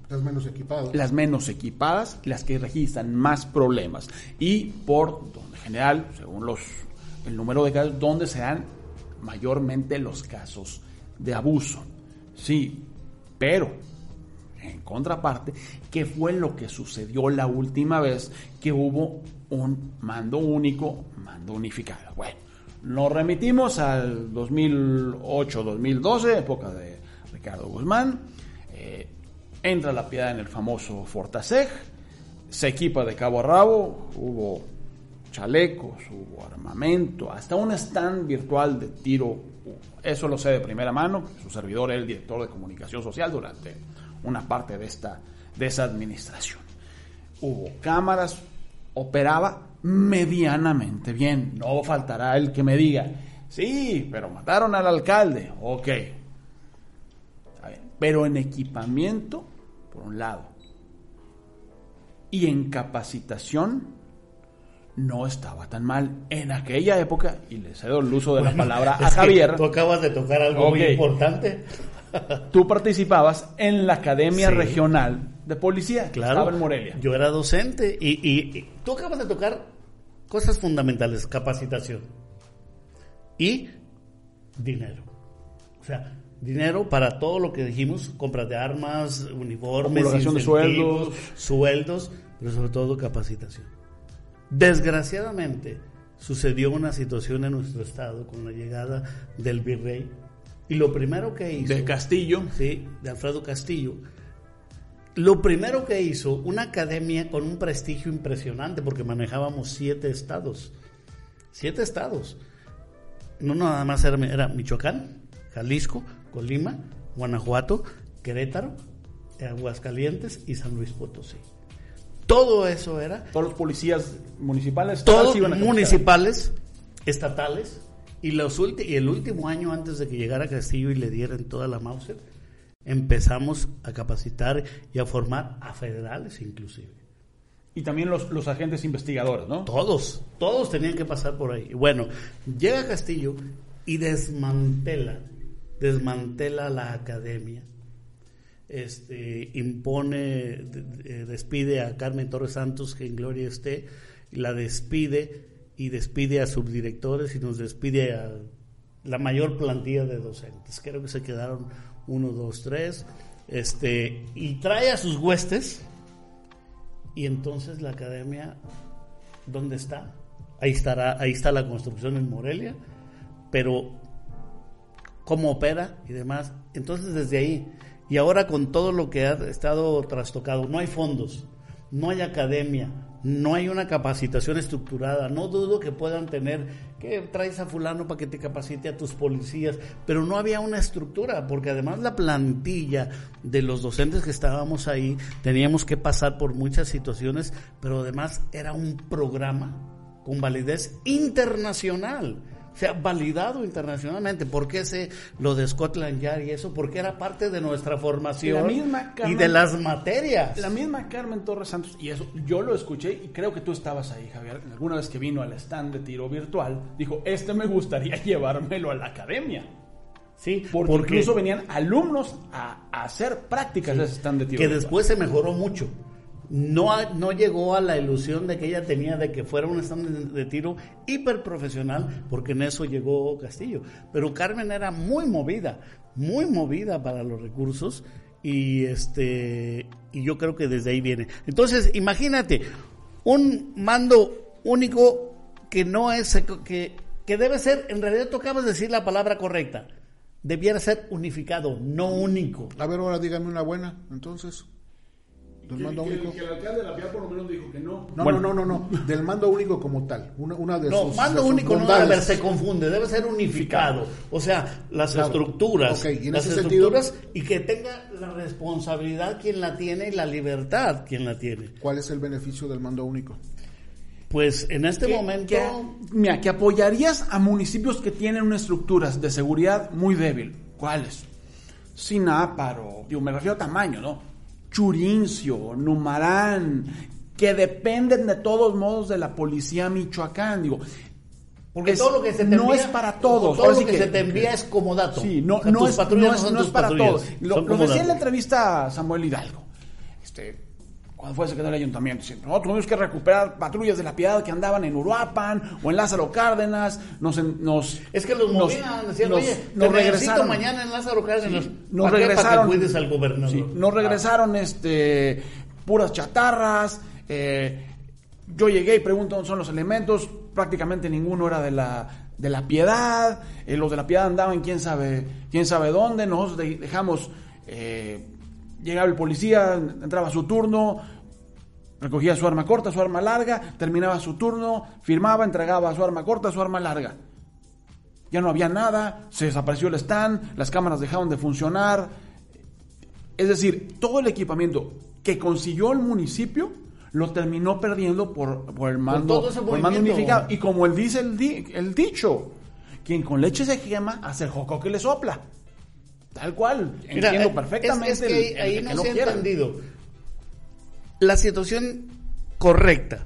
Estás menos equipado. las menos equipadas, las que registran más problemas. Y por en general, según los el número de casos, donde se dan mayormente los casos de abuso. Sí, pero en contraparte, ¿qué fue lo que sucedió la última vez que hubo un mando único, mando unificado? Bueno, nos remitimos al 2008-2012, época de Ricardo Guzmán. eh, entra la piedad en el famoso Fortaseg, se equipa de cabo a rabo, hubo chalecos, hubo armamento, hasta un stand virtual de tiro. Eso lo sé de primera mano, su servidor era el director de comunicación social durante una parte de esta esa administración. Hubo cámaras, operaba medianamente bien. No faltará el que me diga, sí, pero mataron al alcalde. Ok. Pero en equipamiento, por un lado, y en capacitación, no estaba tan mal. En aquella época, y le cedo el uso de la palabra a Javier, Tú acabas de tocar algo muy importante. tú participabas en la Academia Sí. Regional de Policía, Claro. estaba en Morelia. Yo era docente y, y- y tú acabas de tocar cosas fundamentales, capacitación y dinero. O sea, dinero para todo lo que dijimos, compras de armas, uniformes, de sueldos. sueldos, pero sobre todo capacitación. Desgraciadamente sucedió una situación en nuestro estado con la llegada del virrey y lo primero que hizo De Castillo. sí, de Alfredo Castillo. Lo primero que hizo, una academia con un prestigio impresionante, porque manejábamos siete estados. Siete estados. No nada más era, era Michoacán, Jalisco, Colima, Guanajuato, Querétaro, Aguascalientes y San Luis Potosí. Todo eso era Todos los policías municipales. todos municipales, estatales, y, los y el último año antes de que llegara Castillo y le dieran toda la Mauser, empezamos a capacitar y a formar a federales inclusive. Y también los, los agentes investigadores, ¿no? Todos, todos tenían que pasar por ahí. Bueno, llega Castillo y desmantela, desmantela la academia. Este, impone, de- despide a Carmen Torres Santos, que en gloria esté, la despide y despide a subdirectores y nos despide a la mayor plantilla de docentes. Creo que se quedaron uno, dos, tres. Este, y trae a sus huestes y entonces la academia, ¿dónde está? Ahí estará, ahí está la construcción en Morelia, pero cómo opera y demás. Entonces desde ahí, y ahora con todo lo que ha estado trastocado, no hay fondos, no hay academia, no hay una capacitación estructurada, no dudo que puedan tener, que traes a fulano para que te capacite a tus policías, pero no había una estructura, porque además la plantilla de los docentes que estábamos ahí, teníamos que pasar por muchas situaciones, pero además era un programa con validez internacional. Sea, validado internacionalmente. ¿Por qué sé lo de Scotland Yard y eso? Porque era parte de nuestra formación y de las materias. La misma Carmen Torres Santos, y eso yo lo escuché y creo que tú estabas ahí, Javier. Alguna vez que vino al stand de tiro virtual, dijo, este me gustaría <laughs> llevármelo a la academia. Sí, porque, incluso venían alumnos a, a hacer prácticas de ese stand de tiro. Que virtual. después se mejoró mucho. No, no llegó a la ilusión de que ella tenía de que fuera un stand de, de tiro hiper profesional, porque en eso llegó Castillo. Pero Carmen era muy movida, muy movida para los recursos y este y yo creo que desde ahí viene. Entonces, imagínate un mando único que no es que que debe ser, en realidad tú acabas de decir la palabra correcta. Debiera ser unificado, no único. A ver, ahora dígame una buena, entonces. Del mando único. el alcalde de la Piedad por lo menos dijo que no. No, Bueno, no, no, no, no. Del mando único como tal. Una, una de No, sus. mando de único no, ver, se confunde, debe ser unificado. O sea, las Claro. estructuras, Ok, y en las ese sentido- estructuras y que tenga la responsabilidad quien la tiene y la libertad quien la tiene. ¿Cuál es el beneficio del mando único? Pues en este que- momento, que- mira, que apoyarías a municipios que tienen una estructura de seguridad muy débil. ¿Cuáles? Sináparo, digo, me refiero a tamaño, ¿no? Churincio, Numarán, que dependen de todos modos de la policía Michoacán, digo. porque es- todo lo que se te no envía- es para todos. Todo lo que, se te envía es como dato. Sí, no, O sea, no, tus es, no es- no es para todos. Lo, lo decía en la entrevista Samuel Hidalgo, este, cuando fue secretario del ayuntamiento, diciendo, no, tuvimos que recuperar patrullas de la piedad que andaban en Uruapan o en Lázaro Cárdenas, nos, nos Es que los nos- movían, decían, nos- oye, nos regresaron mañana en Lázaro Cárdenas. nos ¿Para qué? Para regresaron. que cuides al gobernador. Sí, nos regresaron este puras chatarras eh, yo llegué y pregunto dónde son los elementos. Prácticamente ninguno era de la de la piedad. Eh, los de la piedad andaban quién sabe quién sabe dónde. Nosotros de- dejamos eh, llegaba el policía entraba a su turno recogía su arma corta su arma larga terminaba su turno firmaba entregaba su arma corta su arma larga ya no había nada, se desapareció el stand, las cámaras dejaron de funcionar. Es decir, todo el equipamiento que consiguió el municipio lo terminó perdiendo por, por el mando, por el mando unificado. Y como él dice el, di- el dicho, quien con leche se quema, hace el joco que le sopla. Tal cual, Mira, entiendo eh, perfectamente. Es, es que el- ahí, el ahí que no se ha entendido. La situación correcta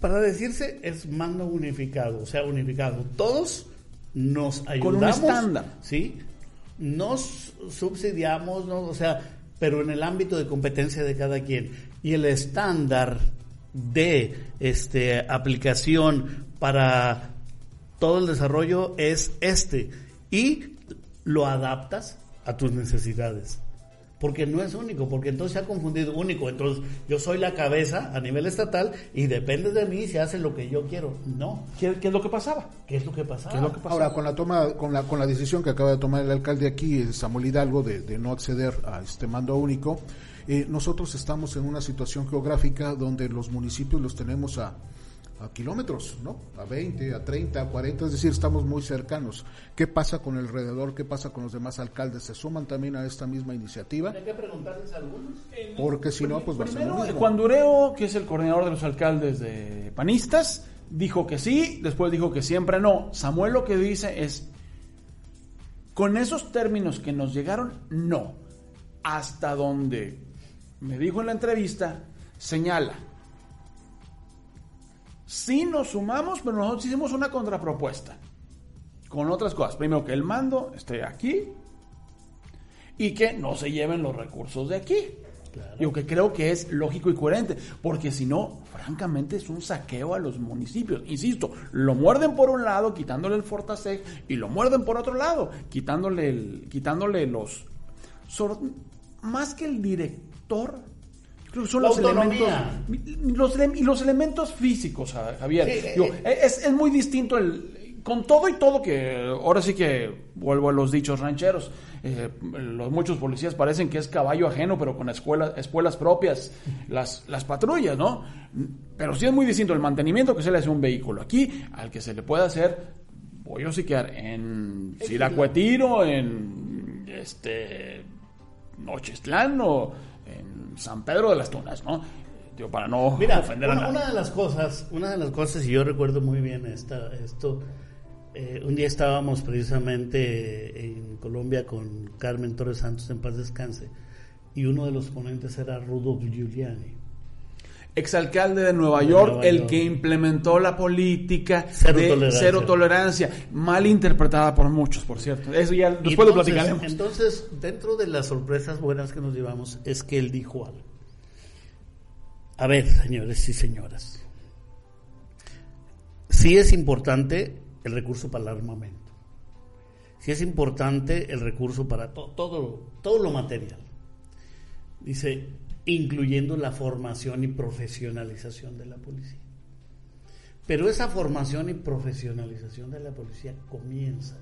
para decirse es mando unificado, o sea, unificado. Todos nos ayudamos. un estándar. ¿Sí? Nos subsidiamos, ¿no? o sea, pero en el ámbito de competencia de cada quien. Y el estándar de este aplicación para todo el desarrollo es este y lo adaptas a tus necesidades. Porque no es único, porque entonces se ha confundido único. Entonces yo soy la cabeza a nivel estatal y depende de mí si hace lo que yo quiero. No. ¿Qué, qué es lo que pasaba? ¿Qué es lo que pasa? ¿Qué es lo que pasaba? Ahora, con la toma, con la, con la decisión que acaba de tomar el alcalde aquí, Samuel Hidalgo, de, de no acceder a este mando único, eh, nosotros estamos en una situación geográfica donde los municipios los tenemos a, a kilómetros, ¿no? A 20, a 30, a 40, es decir, estamos muy cercanos. ¿Qué pasa con el alrededor? ¿Qué pasa con los demás alcaldes? ¿Se suman también a esta misma iniciativa? Hay que preguntarles a algunos. Porque si no, pues va a ser. Juan Dureo, que es el coordinador de los alcaldes de panistas, dijo que sí, después dijo que siempre no. Samuel lo que dice es, con esos términos que nos llegaron, no. Hasta donde me dijo en la entrevista, señala. Sí nos sumamos, pero nosotros hicimos una contrapropuesta. Con otras cosas. Primero, que el mando esté aquí y que no se lleven los recursos de aquí. Yo que creo que es lógico y coherente, porque si no, francamente es un saqueo a los municipios. Insisto, lo muerden por un lado, quitándole el Fortaseg, y lo muerden por otro lado, quitándole, el, quitándole los... sobre- más que el director, creo que son La los autonomía. elementos... Los, y los elementos físicos, a- Javier. Sí, Digo, eh, es, es muy distinto el... Con todo y todo que ahora sí que vuelvo a los dichos rancheros, eh, los muchos policías parecen que es caballo ajeno, pero con escuelas, escuelas propias, las, las patrullas, ¿no? Pero sí es muy distinto el mantenimiento que se le hace a un vehículo aquí al que se le puede hacer, voy a hociquear, en Siracuetiro, en este Nochistlán o en San Pedro de las Tunas, ¿no? Digo, para no Mira, ofender a una, nadie. una de las cosas, una de las cosas, y yo recuerdo muy bien esta, esto, eh, un día estábamos precisamente en Colombia con Carmen Torres Santos en paz descanse, y uno de los ponentes era Rudolf Giuliani. Exalcalde de Nueva York, Nueva el York. que implementó la política Cero de tolerancia. cero tolerancia, mal interpretada por muchos, por cierto. Eso ya después lo platicaremos. Entonces, dentro de las sorpresas buenas que nos llevamos, es que él dijo algo. A ver, señores y señoras. Sí es importante el recurso para el armamento. Sí es importante el recurso para to- todo, todo lo material. Dice, incluyendo la formación y profesionalización de la policía. Pero esa formación y profesionalización de la policía comienza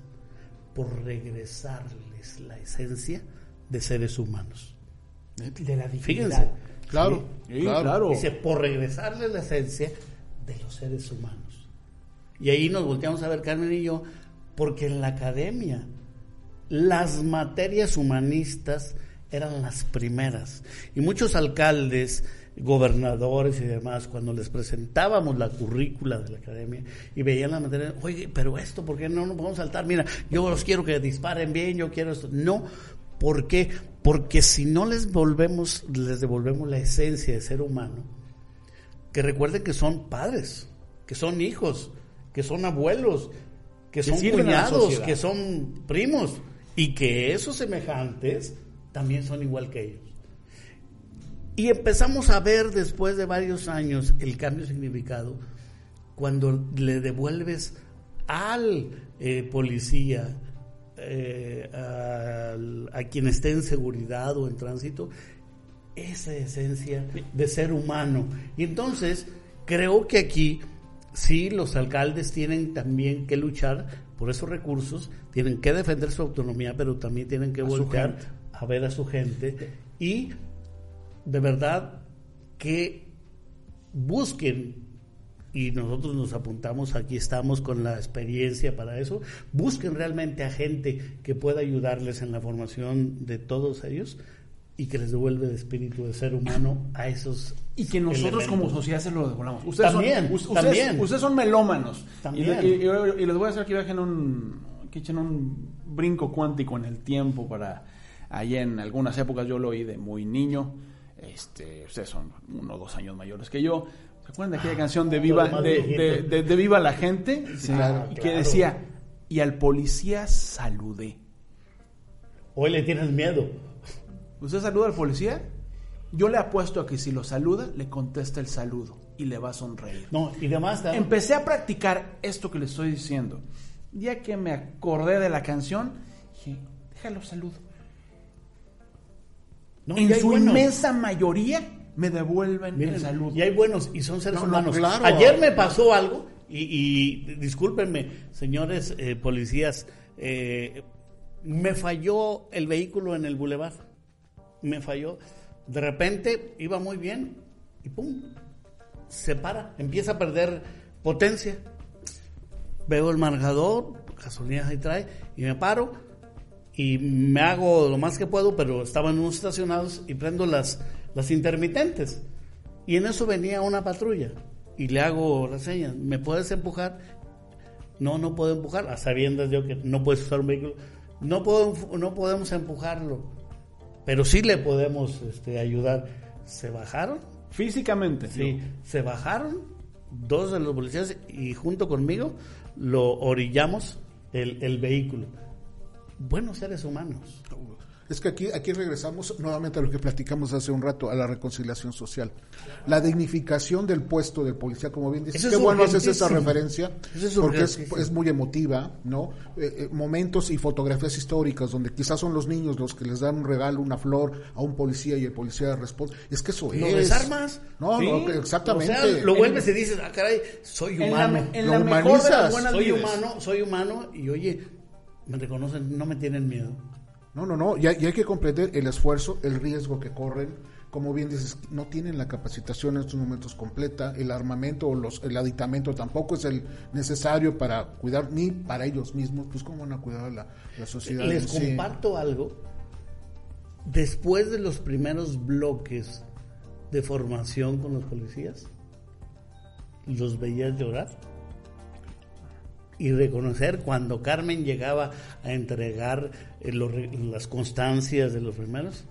por regresarles la esencia de seres humanos. De la Fíjense. Claro, Sí, claro. claro. Dice, por regresarles la esencia de los seres humanos. Y ahí nos volteamos a ver, Carmen y yo, porque en la academia las materias humanistas eran las primeras. Y muchos alcaldes, gobernadores y demás, cuando les presentábamos la currícula de la academia y veían la materia, oye, pero esto, ¿por qué no nos podemos saltar? Mira, yo los quiero que disparen bien, yo quiero esto. No, ¿por qué? Porque si no les volvemos, les devolvemos la esencia de ser humano, que recuerden que son padres, que son hijos, que son abuelos, que son cuñados, que son primos y que esos semejantes también son igual que ellos. Y empezamos a ver después de varios años el cambio significado cuando le devuelves al eh, policía, eh, al- a quien esté en seguridad o en tránsito, esa esencia de ser humano. Y entonces creo que aquí sí los alcaldes tienen también que luchar por esos recursos, tienen que defender su autonomía, pero también tienen que su voltear. A ver a su gente y de verdad que busquen y nosotros nos apuntamos, aquí estamos con la experiencia para eso, busquen realmente a gente que pueda ayudarles en la formación de todos ellos y que les devuelve el espíritu de ser humano a esos Y que nosotros como sociedad se lo devolvamos. Ustedes También, son, us- ustedes, también. ustedes son melómanos. También. Y, y- y- y les voy a hacer que viajen un, que echen un brinco cuántico en el tiempo para allá en algunas épocas yo lo oí de muy niño. Este, ustedes son uno o dos años mayores que yo. ¿Se acuerdan de aquella canción de Viva, de, viejitos. de- de- de Viva la gente? Sí. claro, y que claro. decía, y al policía saludé. Hoy le tienes miedo. ¿Usted saluda al policía? Yo le apuesto a que si lo saluda, le contesta el saludo y le va a sonreír. No, y demás también. Empecé a practicar esto que le estoy diciendo. Ya que me acordé de la canción, dije, déjalo saludo. No, en hay su buenos. inmensa mayoría me devuelven Miren, el saludo. Y hay buenos y son seres No, no, humanos. claro. Ayer me pasó algo y, y discúlpenme, señores eh, policías, eh, me falló el vehículo en el bulevar. Me falló. De repente iba muy bien y pum, se para, empieza a perder potencia. Veo el marcador, gasolina ahí trae y me paro y me hago lo más que puedo, pero estaban unos estacionados y prendo las, las intermitentes. Y en eso venía una patrulla y le hago la seña, ¿me puedes empujar? No, no puedo empujar, a sabiendas yo que no puedes usar un vehículo. No, puedo, no podemos empujarlo, pero sí le podemos este, ayudar. ¿Se bajaron? Físicamente. Sí, se bajaron dos de los policías y junto conmigo lo orillamos el, el vehículo. Buenos seres humanos. Es que aquí, aquí regresamos nuevamente a lo que platicamos hace un rato, a la reconciliación social. La dignificación del puesto del policía, como bien dices, Eso qué bueno haces esa referencia, es porque es, es muy emotiva, ¿no? Eh, eh, momentos y fotografías históricas donde quizás son los niños los que les dan un regalo, una flor a un policía y el policía responde. Es que eso ¿Lo es. desarmas? No, Sí. no, exactamente. O sea, lo vuelves y dices, ah, caray, soy En la, humano. en Lo la mejor de humanizas. las buenas soy humano, soy humano y oye, me reconocen, no me tienen miedo. No, no, no, y hay, y hay que comprender el esfuerzo, el riesgo que corren. Como bien dices, no tienen la capacitación en estos momentos completa, el armamento o los, el aditamento tampoco es el necesario para cuidar ni para ellos mismos, pues cómo van a cuidar a la, la sociedad. Les sí? comparto algo. Después de los primeros bloques de formación con los policías, los veías llorar y reconocer cuando Carmen llegaba a entregar eh, los las constancias de los primeros,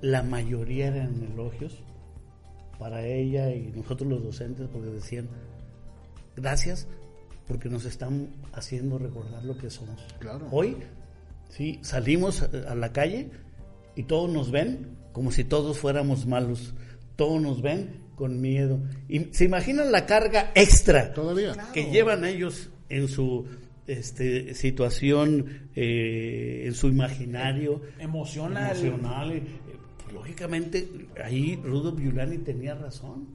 la mayoría eran elogios para ella y nosotros los docentes porque decían, gracias porque nos están haciendo recordar lo que somos. Claro. Hoy, sí, salimos a la calle y todos nos ven como si todos fuéramos malos. Todos nos ven con miedo. Y se imaginan la carga extra Todavía. que llevan ellos en su este, situación, eh, en su imaginario Emocional. emocional. Eh, pues, lógicamente, ahí Rudolf Giuliani tenía razón.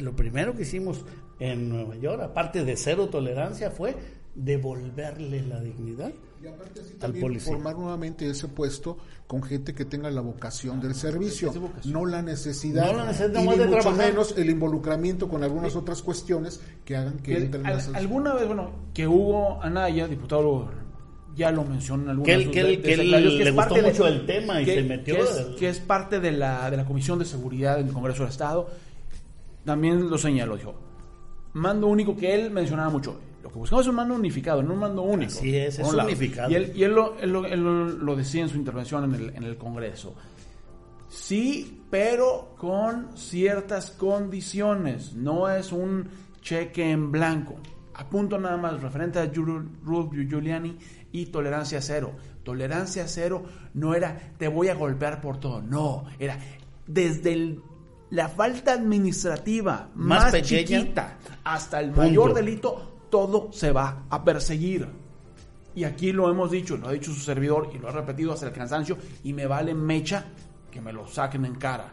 Lo primero que hicimos en Nueva York, aparte de cero tolerancia, fue devolverle la dignidad Y aparte así al también policía. formar nuevamente ese puesto con gente que tenga la vocación del servicio, es vocación. no la necesidad, No la necesidad y ni de mucho trabajar. menos el involucramiento con algunas otras cuestiones que hagan que El- entren al- esas- alguna vez, bueno, que Hugo Anaya, diputado, ya lo mencionó en algunas Que él- de que él- de- que él le gustó de- mucho el tema y que- se metió Que es, al- que es parte de la, de la Comisión de Seguridad del Congreso del Estado. También lo señaló, dijo. Mando único que él mencionaba mucho. Lo que buscamos es un mando unificado, no un mando único. Así es, es unificado. Y él, y él lo, él lo- él lo- lo decía en su intervención en el, en el Congreso. Sí, pero con ciertas condiciones. No es un cheque en blanco. Apunto nada más referente a Rudolph Giuliani y tolerancia cero. Tolerancia cero no era te voy a golpear por todo. No, era desde el- la falta administrativa Más más, pequeña, chiquita hasta el punto. mayor delito, todo se va a perseguir. Y aquí lo hemos dicho, lo ha dicho su servidor y lo ha repetido hasta el cansancio y me vale mecha que me lo saquen en cara.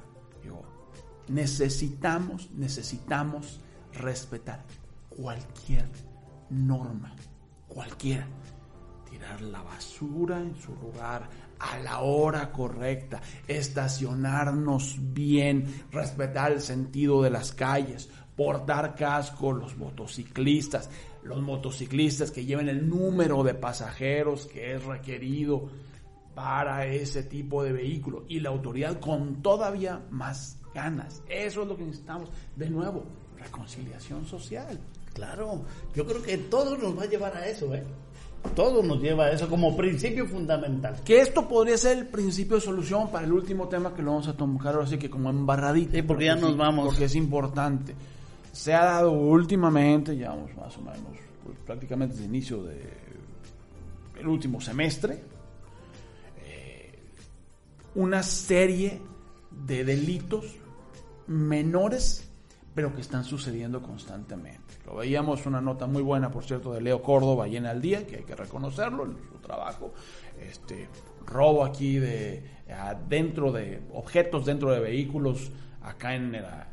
Necesitamos, necesitamos respetar cualquier norma, cualquiera. Tirar la basura en su lugar a la hora correcta, estacionarnos bien, respetar el sentido de las calles, portar casco los motociclistas, los motociclistas que lleven el número de pasajeros que es requerido para ese tipo de vehículo y la autoridad con todavía más ganas. Eso es lo que necesitamos. De nuevo, reconciliación social. Claro, yo creo que todo nos va a llevar a eso, ¿eh? Todo nos lleva a eso como principio fundamental. Que esto podría ser el principio de solución para el último tema que lo vamos a tocar ahora sí que como embarradito. Sí, porque ya nos vamos. Porque es importante. Se ha dado últimamente, ya más o menos, pues, prácticamente desde el inicio de el último semestre, eh, una serie de delitos menores, pero que están sucediendo constantemente. Lo veíamos una nota muy buena, por cierto, de Leo Córdoba en al día, que hay que reconocerlo en su trabajo. Este robo aquí de dentro de objetos dentro de vehículos acá en, la-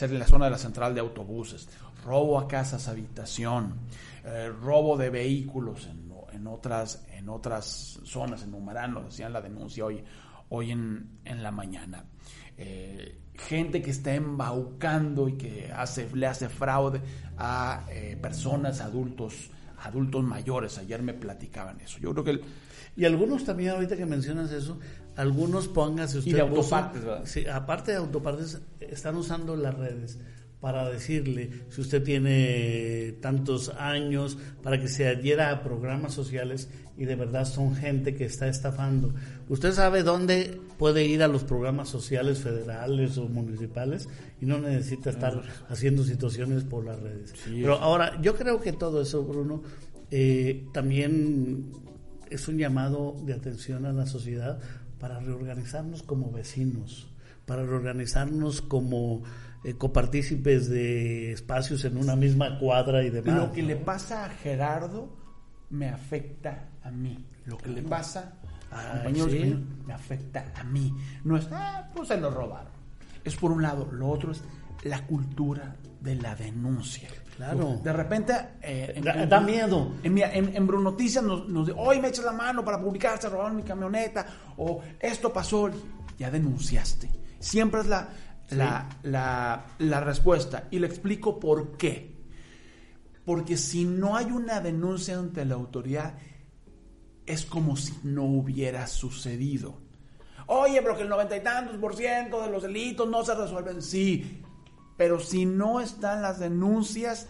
en, en la zona de la central de autobuses, robo a casas habitación, eh, robo de vehículos en, en otras en otras zonas, en Numarán, lo decían la denuncia hoy hoy en, en la mañana. Eh, gente que está embaucando y que hace, le hace fraude a eh, personas, adultos, adultos mayores. Ayer me platicaban eso. Yo creo que el- Y algunos también, ahorita que mencionas eso, algunos póngase usted. Y de autopartes, ¿verdad? Sí, aparte de autopartes, están usando las redes para decirle si usted tiene tantos años, para que se adhiera a programas sociales y de verdad son gente que está estafando. Usted sabe dónde puede ir a los programas sociales federales o municipales y no necesita estar haciendo situaciones por las redes. Pero ahora, yo creo que todo eso, Bruno, eh, también es un llamado de atención a la sociedad para reorganizarnos como vecinos, para reorganizarnos como eh, copartícipes de espacios en una misma cuadra y demás. lo que le pasa a Gerardo me afecta a mí. Lo que le pasa a Ah, compañeros sí. me afecta a mí. No es, ah, pues se lo robaron. Es por un lado. Lo otro es la cultura de la denuncia. Claro. De repente... eh, en- Da- miedo. En, en, en Bruno Noticias nos, nos dice, hoy me echas la mano para publicar, se robaron mi camioneta, o esto pasó, ya denunciaste. Siempre es la, la, la, la respuesta. Y le explico por qué. Porque si no hay una denuncia ante la autoridad, es como si no hubiera sucedido. Oye, pero que el noventa y tantos por ciento de los delitos no se resuelven. Sí, pero si no están las denuncias,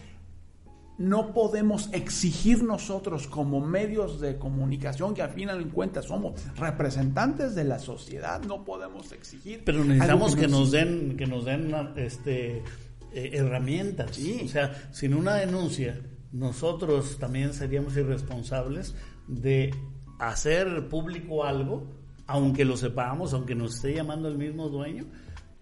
no podemos exigir nosotros como medios de comunicación, que al final en cuentas somos representantes de la sociedad, no podemos exigir. Pero necesitamos que, nos den, que nos den este, eh, herramientas. O sea, sin una denuncia, nosotros también seríamos irresponsables de hacer público algo, aunque lo sepamos, aunque nos esté llamando el mismo dueño,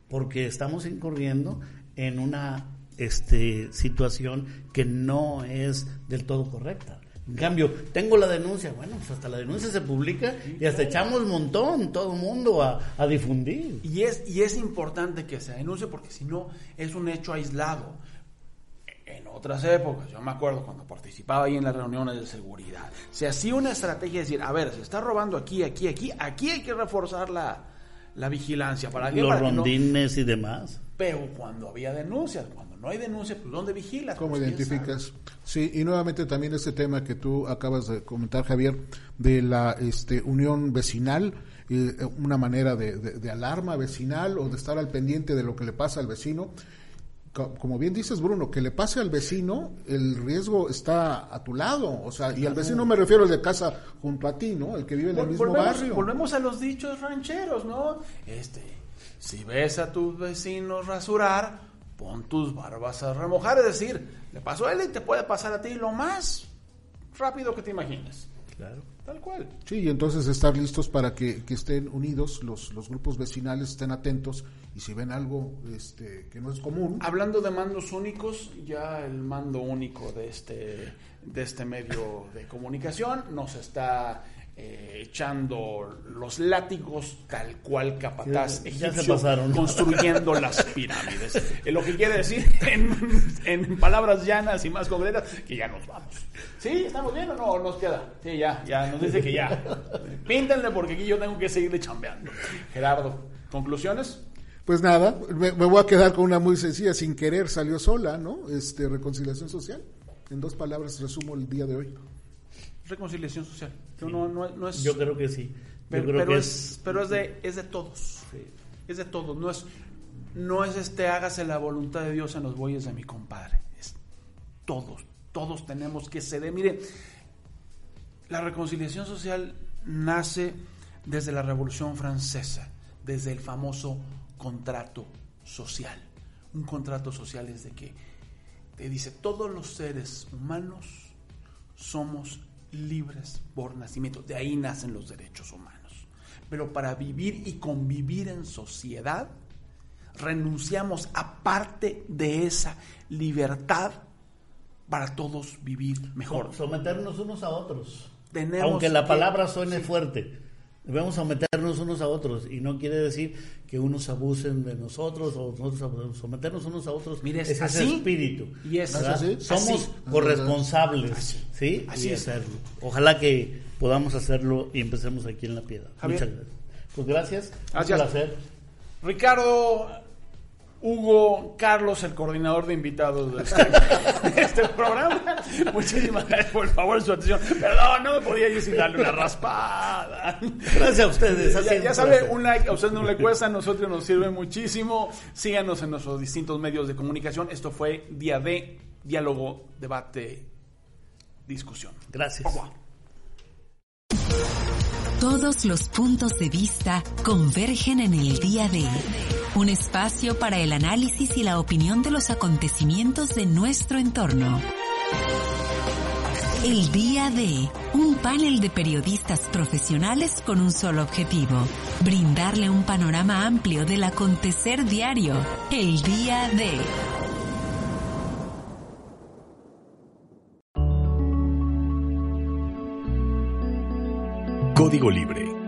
porque estamos incurriendo en una este, situación que no es del todo correcta. En cambio, tengo la denuncia, bueno, pues hasta la denuncia se publica y hasta echamos un montón, todo el mundo a, a, difundir. Y es, y es importante que se denuncie porque si no es un hecho aislado. En otras épocas, yo me acuerdo cuando participaba ahí en las reuniones de seguridad, se hacía una estrategia de decir, a ver, se está robando aquí, aquí, aquí, aquí hay que reforzar la, la vigilancia. ¿Para Los rondines y demás. Pero cuando había denuncias, cuando no hay denuncias, pues ¿dónde vigilas? ¿Cómo Pues, identificas? Sí, y nuevamente también ese tema que tú acabas de comentar, Javier, de la este, unión vecinal, eh, una manera de, de, de, alarma vecinal o de estar al pendiente de lo que le pasa al vecino. Como bien dices, Bruno, que le pase al vecino, el riesgo está a tu lado. O sea, y al vecino me refiero al de casa junto a ti, ¿no? El que vive en el mismo volvemos, barrio. Volvemos a los dichos rancheros, ¿no? Este, si ves a tus vecinos rasurar, pon tus barbas a remojar. Es decir, le pasó a él y te puede pasar a ti lo más rápido que te imagines. Claro. Tal cual. Sí, y entonces estar listos para que, que estén unidos, los, los, grupos vecinales estén atentos y si ven algo este, que no es común. Hablando de mandos únicos, ya el mando único de este, de este medio de comunicación nos está eh, echando los látigos tal cual capataz ya, ya egipcio pasaron. construyendo las pirámides. <laughs> Eh, lo que quiere decir, en, en, palabras llanas y más concretas, que ya nos vamos. ¿Sí? ¿Estamos bien o no? ¿O nos queda? Sí, ya, ya, nos dice que ya. Píntenle porque aquí yo tengo que seguirle chambeando. Gerardo, ¿conclusiones? Pues nada, me, me, voy a quedar con una muy sencilla, sin querer salió sola, ¿no? Este, reconciliación social. En dos palabras resumo el día de hoy reconciliación social. Sí. No, no, no, es, Yo creo que sí. Pero, pero es, es, pero es de, es de todos. Sí. Es de todos. No es, no es este hágase la voluntad de Dios en los bueyes de mi compadre. Es todos. Todos tenemos que ceder. Miren, la reconciliación social nace desde la Revolución Francesa, desde el famoso contrato social. Un contrato social es de que te dice todos los seres humanos somos libres por nacimiento. De ahí nacen los derechos humanos. Pero para vivir y convivir en sociedad, renunciamos a parte de esa libertad para todos vivir mejor. Someternos unos a otros. Tenemos Aunque la palabra suene fuerte. Debemos someternos unos a otros y no quiere decir que unos abusen de nosotros o nosotros someternos unos a otros. Mire, es así, ese espíritu. Y es así. Somos así. corresponsables, Así. ¿sí? Así y es. hacerlo. Ojalá que podamos hacerlo y empecemos aquí en la piedra. Javier. Muchas gracias. Pues gracias. Gracias. Un placer. Ricardo, Hugo, Carlos, el coordinador de invitados de este, <laughs> de este programa. Muchísimas gracias por el favor de su atención. Perdón, no me podía ir sin darle una raspada. Gracias a ustedes. Ya, sabe, un like a usted no le cuesta, a nosotros nos sirve muchísimo. Síganos en nuestros distintos medios de comunicación. Esto fue Día de Diálogo, Debate, Discusión. Gracias. Todos los puntos de vista convergen en el día de un espacio para el análisis y la opinión de los acontecimientos de nuestro entorno. El día de un panel de periodistas profesionales con un solo objetivo, brindarle un panorama amplio del acontecer diario. El día de... Código Libre